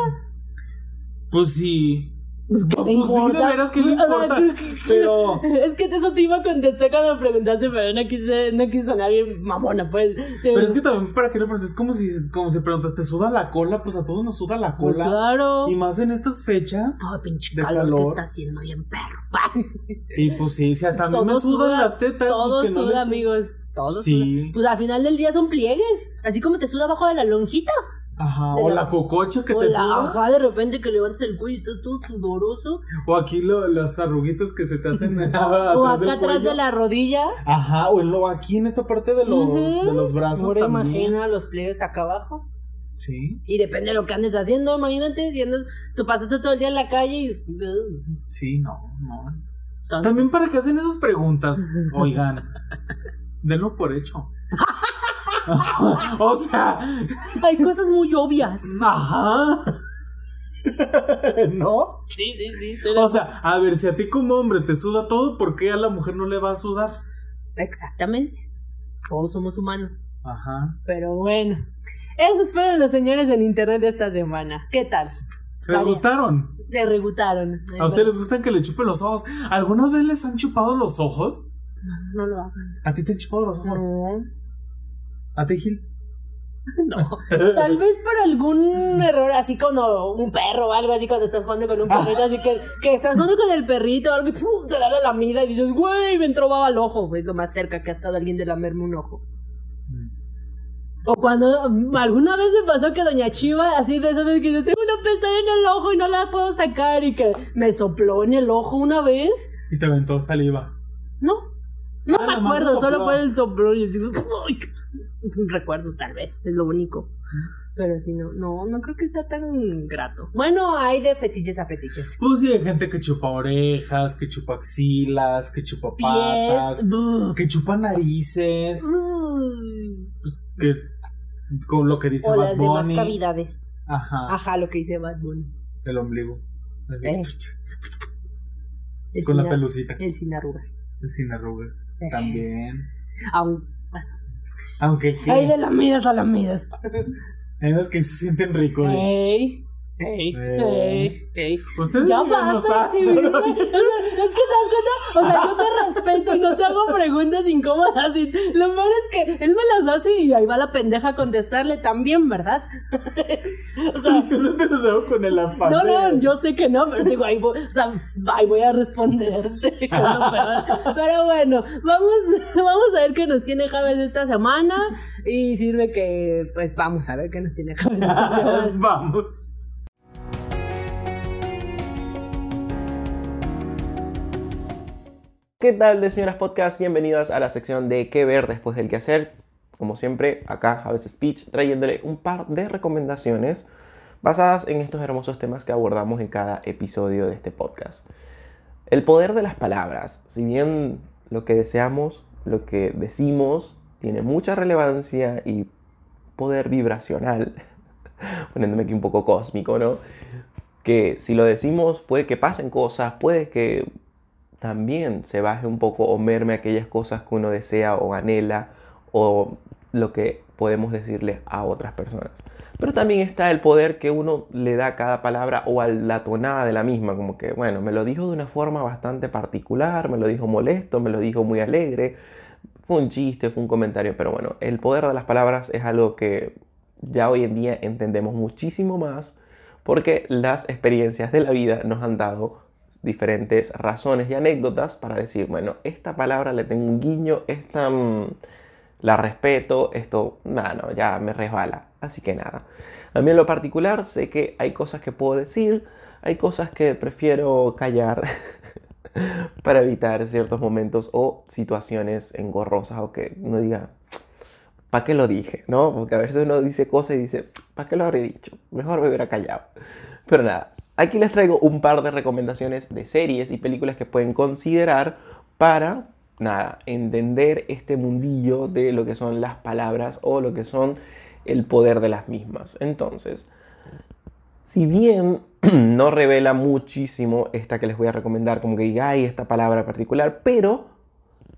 Pues sí. ¿Qué le Pues sí, de veras, ¿qué le O sea, importa? que- Pero... Es que eso te iba a contestar cuando me preguntaste, pero no quise, no quise sonar bien mamona, pues. Pero es que también para qué le preguntas, es como si, como si preguntas, ¿te suda la cola? Pues a todos nos suda la Pues cola. claro. Y más en estas fechas. Ay, pinche de calor, que calor. está haciendo bien perro. Y pues sí, si hasta a mí me sudan suda, las tetas. Todo pues que no suda, les- amigos. Todo Sí. suda. Pues al final del día son pliegues. Así como te suda abajo de la lonjita. Ajá, o la- la cococha que o te la suda. ajá, de repente que levantas el cuello y estás todo sudoroso. O aquí lo- las arruguitas que se te hacen o del acá atrás cuello. de la rodilla. Ajá, o en lo, aquí en esta parte de los, Ujú. de los brazos Ahora también. imagina los pliegues acá abajo. Sí, Y depende de lo que andes haciendo, imagínate, si andas, tú pasaste todo el día en la calle y... sí, no, no. Entonces, También para que hacen esas preguntas, oigan, denlo por hecho. o sea, Hay cosas muy obvias. ajá. ¿No? Sí, sí, sí. estoy de O sea, a ver, si a ti como hombre te suda todo, ¿por qué a la mujer no le va a sudar? Exactamente. Todos somos humanos. Ajá. Pero bueno. Eso fueron los señores en internet de esta semana. ¿Qué tal? ¿Les Vaya. gustaron? Le rebutaron. ¿A ustedes les gustan que le chupen los ojos? ¿Alguna vez les han chupado los ojos? No lo hagan. ¿A ti te han chupado los ojos? No. ¿A ti, Gil? No. Tal vez por algún error, así como un perro o algo así, cuando estás jugando con un perrito, así que, que estás jugando con el perrito o algo y ¡pum! te da la lamida y dices, güey, me entró baba al ojo. Es lo más cerca que ha estado alguien de lamerme un ojo. O cuando mm, alguna vez me pasó que Doña Chiva, así de esa vez que yo tengo una pestaña en el ojo y no la puedo sacar y que me sopló en el ojo una vez. Y te aventó saliva. No, no Ah, me acuerdo, solo fue el soplón y así, ¡ay! Un recuerdo tal vez, es lo único. Pero sí, no, no, no creo que sea tan grato. Bueno, hay de fetiches a fetiches. Pues sí, hay gente que chupa orejas, que chupa axilas, que chupa patas, Pies. que chupa narices. Pues que. Con lo que dice O Bad las demás Bunny. cavidades. Ajá. Ajá, lo que dice Bad Bunny. El ombligo. Eh. El Con la pelucita. El sin arrugas. Sin arrugas. Eh. También. Aún. Aunque. Hay de lamidas a lamidas. Hay unas que se sienten ricos. Ey, ey, Eh. ey, ey. Ustedes Ya basta exhibirme. O sea, es que te das cuenta, o sea, yo te respeto y no te hago preguntas incómodas. Y lo peor es que él me las hace y ahí va la pendeja a contestarle también, ¿verdad? o sea, Yo no te los hago con el afán. no, no, yo sé que no, pero digo, ahí voy, o sea, ahí voy a responderte. Pero bueno, vamos, vamos a ver qué nos tiene Javes esta semana. Y sirve que, pues vamos a ver qué nos tiene Javes esta semana. Vamos. ¿Qué tal de señoras podcast? Bienvenidas a la sección de qué ver después del qué hacer. Como siempre, acá Javes Speech trayéndole un par de recomendaciones basadas en estos hermosos temas que abordamos en cada episodio de este podcast. El poder de las palabras. Si bien lo que deseamos, lo que decimos, tiene mucha relevancia y poder vibracional, poniéndome aquí un poco cósmico, ¿no? Que si lo decimos puede que pasen cosas, puede que también se baje un poco o merme aquellas cosas que uno desea o anhela o lo que podemos decirle a otras personas. Pero también está el poder que uno le da a cada palabra o a la tonada de la misma, como que, bueno, me lo dijo de una forma bastante particular, me lo dijo molesto, me lo dijo muy alegre, fue un chiste, fue un comentario, pero bueno, el poder de las palabras es algo que ya hoy en día entendemos muchísimo más porque las experiencias de la vida nos han dado diferentes razones y anécdotas para decir, bueno, esta palabra le tengo un guiño, esta mm, la respeto, esto, nada, no, ya me resbala. Así que nada. A mí en lo particular sé que hay cosas que puedo decir, hay cosas que prefiero callar. para evitar ciertos momentos o situaciones engorrosas o que uno diga, ¿para qué lo dije? ¿No? Porque a veces uno dice cosas y dice, ¿para qué lo habré dicho? Mejor me hubiera callado. Pero nada, aquí les traigo un par de recomendaciones de series y películas que pueden considerar para, nada, entender este mundillo de lo que son las palabras o lo que son el poder de las mismas. Entonces, si bien no revela muchísimo esta que les voy a recomendar, como que diga, hay esta palabra particular, pero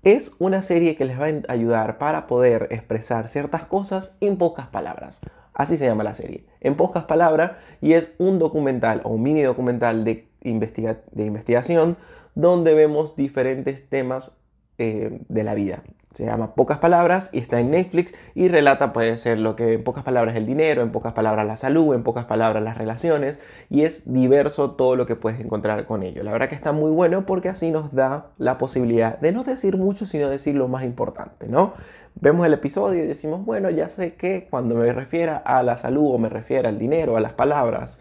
es una serie que les va a ayudar para poder expresar ciertas cosas en pocas palabras. Así se llama la serie. En pocas palabras, y es un documental o un mini documental de, de investigación donde vemos diferentes temas eh, de la vida. Se llama Pocas Palabras y está en Netflix y relata, puede ser lo que en pocas palabras el dinero, en pocas palabras la salud, en pocas palabras las relaciones y es diverso todo lo que puedes encontrar con ello. La verdad que está muy bueno porque así nos da la posibilidad de no decir mucho, sino decir lo más importante, ¿no? Vemos el episodio y decimos, bueno, ya sé que cuando me refiera a la salud o me refiera al dinero, a las palabras,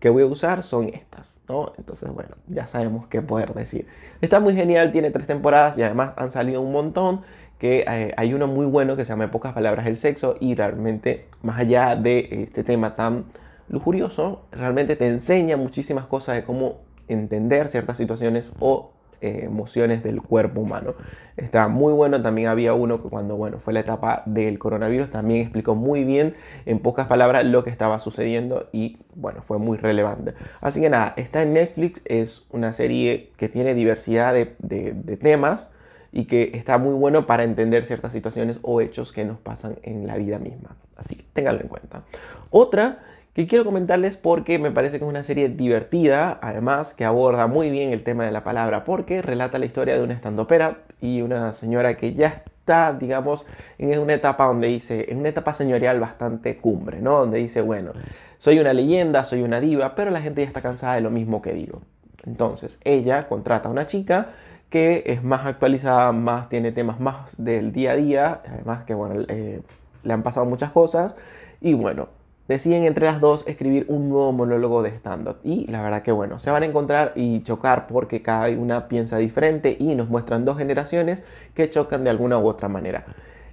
que voy a usar son estas, ¿no? Entonces, bueno, ya sabemos qué poder decir. Está muy genial, tiene tres temporadas y además han salido un montón, que eh, hay uno muy bueno que se llama en pocas palabras el sexo y realmente, más allá de este tema tan lujurioso, realmente te enseña muchísimas cosas de cómo entender ciertas situaciones o emociones del cuerpo humano. Está muy bueno, también había uno que cuando bueno, fue la etapa del coronavirus también explicó muy bien en pocas palabras lo que estaba sucediendo y bueno, fue muy relevante. Así que nada, está en Netflix, es una serie que tiene diversidad de, de temas y que está muy bueno para entender ciertas situaciones o hechos que nos pasan en la vida misma. Así que ténganlo en cuenta. Otra que quiero comentarles porque me parece que es una serie divertida, además que aborda muy bien el tema de la palabra, porque relata la historia de una estandopera y una señora que ya está, digamos, en una etapa donde dice, en una etapa señorial bastante cumbre, ¿no? Donde dice, bueno, soy una leyenda, soy una diva, pero la gente ya está cansada de lo mismo que digo. Entonces, ella contrata a una chica que es más actualizada, más tiene temas más del día a día, además que, bueno, eh, le han pasado muchas cosas, y bueno, deciden entre las dos escribir un nuevo monólogo de stand-up. Y la verdad que bueno, se van a encontrar y chocar porque cada una piensa diferente y nos muestran dos generaciones que chocan de alguna u otra manera.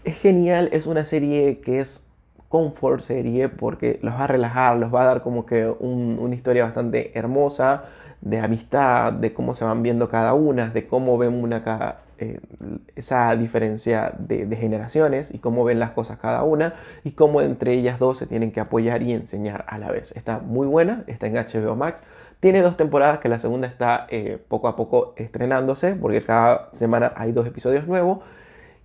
Es genial, es una serie que es comfort serie porque los va a relajar, los va a dar como que una historia bastante hermosa de amistad, de cómo se van viendo cada una, de cómo ven una cada eh, esa diferencia de, generaciones y cómo ven las cosas cada una y cómo entre ellas dos se tienen que apoyar y enseñar a la vez. Está muy buena, está en HBO Max. Tiene dos temporadas que la segunda está eh, poco a poco estrenándose porque cada semana hay dos episodios nuevos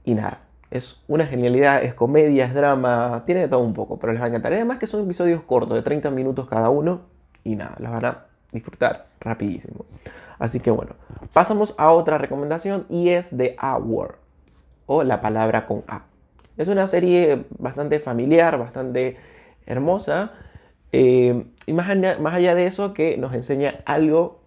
y nada. Es una genialidad, es comedia, es drama, tiene de todo un poco, pero les va a encantar. Además que son episodios cortos, de 30 minutos cada uno y nada, los van a disfrutar rapidísimo. Así que bueno, pasamos a otra recomendación y es de A Word o la palabra con A. Es una serie bastante familiar, bastante hermosa eh, y más allá, más allá de eso que nos enseña algo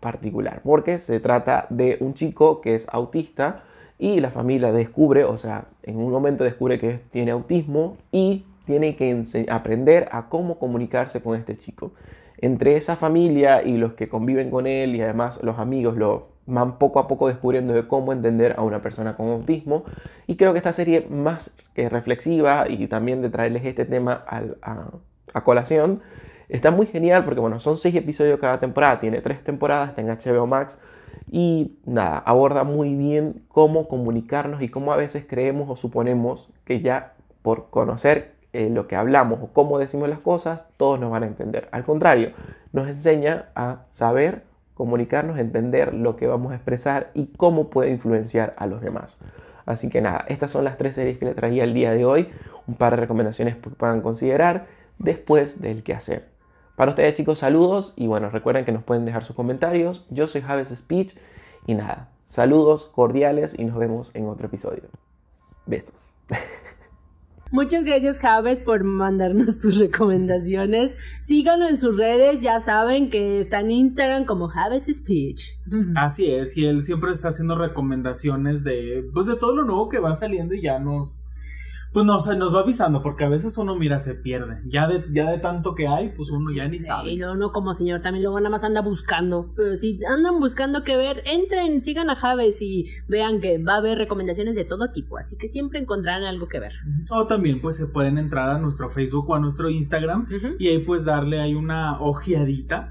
particular porque se trata de un chico que es autista y la familia descubre, o sea, en un momento descubre que tiene autismo y tiene que aprender a cómo comunicarse con este chico entre esa familia y los que conviven con él y además los amigos lo van poco a poco descubriendo de cómo entender a una persona con autismo. Y creo que esta serie más que reflexiva y también de traerles este tema a, colación, está muy genial porque bueno, son seis episodios cada temporada, tiene tres temporadas, está en HBO Max. Y nada, aborda muy bien cómo comunicarnos y cómo a veces creemos o suponemos que ya por conocer eh, lo que hablamos o cómo decimos las cosas, todos nos van a entender. Al contrario, nos enseña a saber comunicarnos, entender lo que vamos a expresar y cómo puede influenciar a los demás. Así que nada, estas son las tres series que le traía el día de hoy. Un par de recomendaciones que puedan considerar después del que hacer. Para ustedes chicos, saludos y bueno, recuerden que nos pueden dejar sus comentarios. Yo soy Javes Speech y nada, saludos cordiales y nos vemos en otro episodio. Besos. Muchas gracias, Javes, por mandarnos tus recomendaciones. Síganlo en sus redes, ya saben que está en Instagram como Javes Speech. Así es, y él siempre está haciendo recomendaciones de, pues, de todo lo nuevo que va saliendo y ya nos, Pues no, o sea, nos va avisando, porque a veces uno, mira, se pierde. Ya de, ya de tanto que hay, pues uno ya ni sabe. Y luego no como señor, también luego nada más anda buscando. Pero si andan buscando qué ver, entren, sigan a Javes y vean que va a haber recomendaciones de todo tipo. Así que siempre encontrarán algo que ver. O también, pues se pueden entrar a nuestro Facebook o a nuestro Instagram Ujú. y ahí pues darle ahí una ojeadita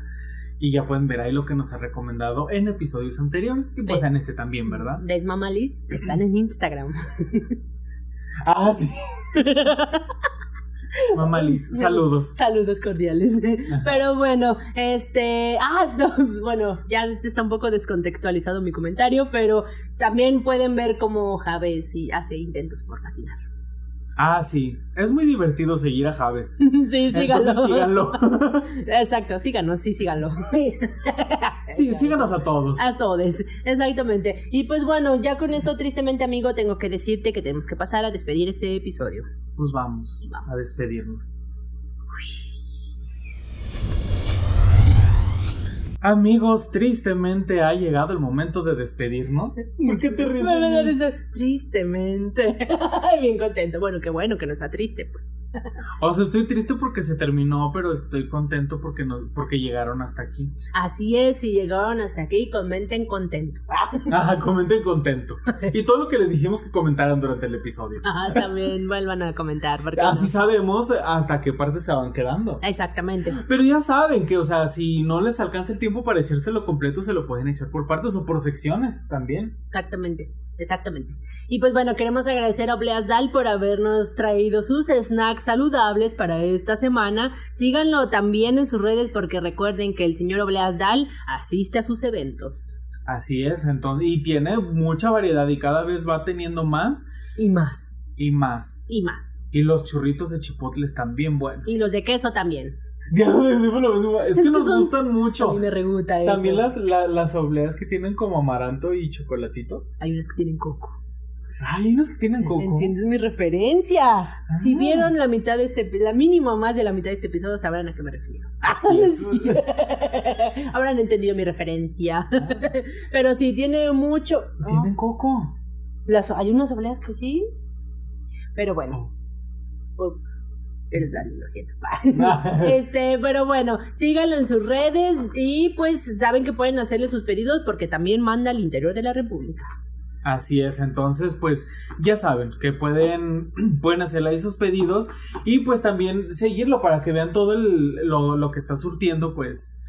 y ya pueden ver ahí lo que nos ha recomendado en episodios anteriores, que pues en este también, ¿verdad? ¿Ves, mamalis? Están en Instagram. Ah, sí. Mamá Liz, saludos. Saludos cordiales. Pero bueno, este. Ah, no, bueno, ya está un poco descontextualizado mi comentario, pero también pueden ver cómo Javes hace intentos por patinar. Ah, sí. Es muy divertido seguir a Javes. sí, síganlo. Entonces síganlo. Exacto, síganos, sí, síganlo. Sí, síganos a todos. A todos, exactamente. Y pues bueno, ya con esto, tristemente, amigo, tengo que decirte que tenemos que pasar a despedir este episodio. Pues vamos, Vamos. a despedirnos. Amigos, tristemente ha llegado el momento de despedirnos. ¿Por qué te ríes? Tristemente. Bien contento. Bueno, qué bueno que no está triste, pues. O sea, estoy triste porque se terminó, pero estoy contento porque nos, porque llegaron hasta aquí. Así es, si llegaron hasta aquí, comenten contento. Ajá, comenten contento. Y todo lo que les dijimos que comentaran durante el episodio. Ajá, también vuelvan a comentar. porque Así no. sabemos hasta qué parte se van quedando. Exactamente. Pero ya saben que, o sea, si no les alcanza el tiempo para echárselo completo, se lo pueden echar por partes o por secciones también. Exactamente, exactamente. Y pues bueno, queremos agradecer a Obleas Dal por habernos traído sus snacks saludables para esta semana. Síganlo también en sus redes porque recuerden que el señor Obleas Dal asiste a sus eventos. Así es, entonces, y tiene mucha variedad y cada vez va teniendo más Y más, y más. y más. Y los churritos de chipotle están bien buenos. Y los de queso también. Decimos lo mismo. Es, Es que que nos son- gustan mucho. A mí me reguta eso. También las, la- las obleas que tienen como amaranto y chocolatito. Hay unas que tienen coco. Ay, hay unas que tienen coco. ¿Entiendes mi referencia? Si vieron la mitad de este, la mínima más de la mitad de este episodio, sabrán a qué me refiero. Así es. Sí. Habrán entendido mi referencia. Pero sí, tiene mucho. Tienen coco. Las, hay unas obleas que sí. Pero bueno. Oh, Eres Dani, lo siento. Este, pero bueno, síganlo en sus redes y pues saben que pueden hacerle sus pedidos porque también manda al interior de la República. Así es, entonces pues ya saben que pueden, pueden hacerle ahí sus pedidos y pues también seguirlo para que vean todo el- lo, lo que está surtiendo, pues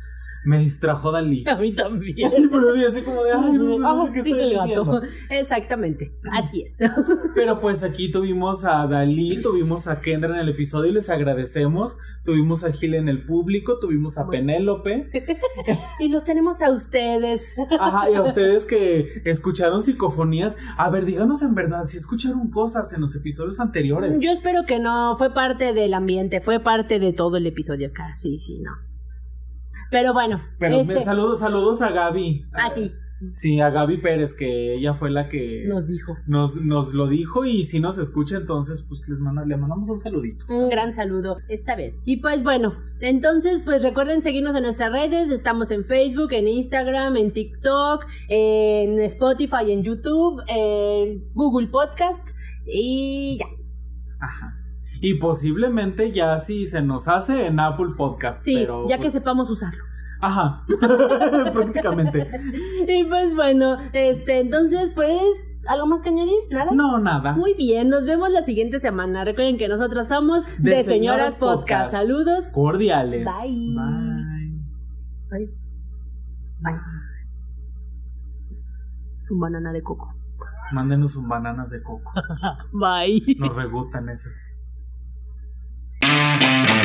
me distrajo Dalí. A mí también. Pero sí, así como de, ay, no, no sé Ah, qué sí, estoy diciendo. Exactamente, así es. Pero pues aquí tuvimos a Dalí, tuvimos a Kendra en el episodio y les agradecemos. Tuvimos a Gil en el público, tuvimos a Penélope. y los tenemos a ustedes. Ajá, y a ustedes que escucharon psicofonías. A ver, díganos en verdad si escucharon cosas en los episodios anteriores. Yo espero que no, fue parte del ambiente, fue parte de todo el episodio acá, sí, sí, no. Pero bueno, Pero este, me- saludos, saludos a Gaby. ah, sí, Sí, a Gaby Pérez, que ella fue la que nos dijo. nos, nos lo dijo y si nos escucha, entonces pues les manda, le mandamos un saludito. Un gran saludo, está bien. Y pues bueno, entonces pues recuerden seguirnos en nuestras redes, estamos en Facebook, en Instagram, en TikTok, en Spotify, en YouTube, en Google Podcast y ya. Ajá. Y posiblemente ya si se nos hace en Apple Podcast. Sí, pero, ya que pues, sepamos usarlo. Ajá, prácticamente. Y pues bueno, este, entonces pues, ¿algo más que añadir? ¿Nada? No, nada. Muy bien, nos vemos la siguiente semana. Recuerden que nosotros somos De De, Señoras Señoras Podcast. Podcast. Saludos. Cordiales. Bye. Bye. Bye. Bye. Su banana de coco. Mándenos un bananas de coco. Bye. Nos regutan esas. Música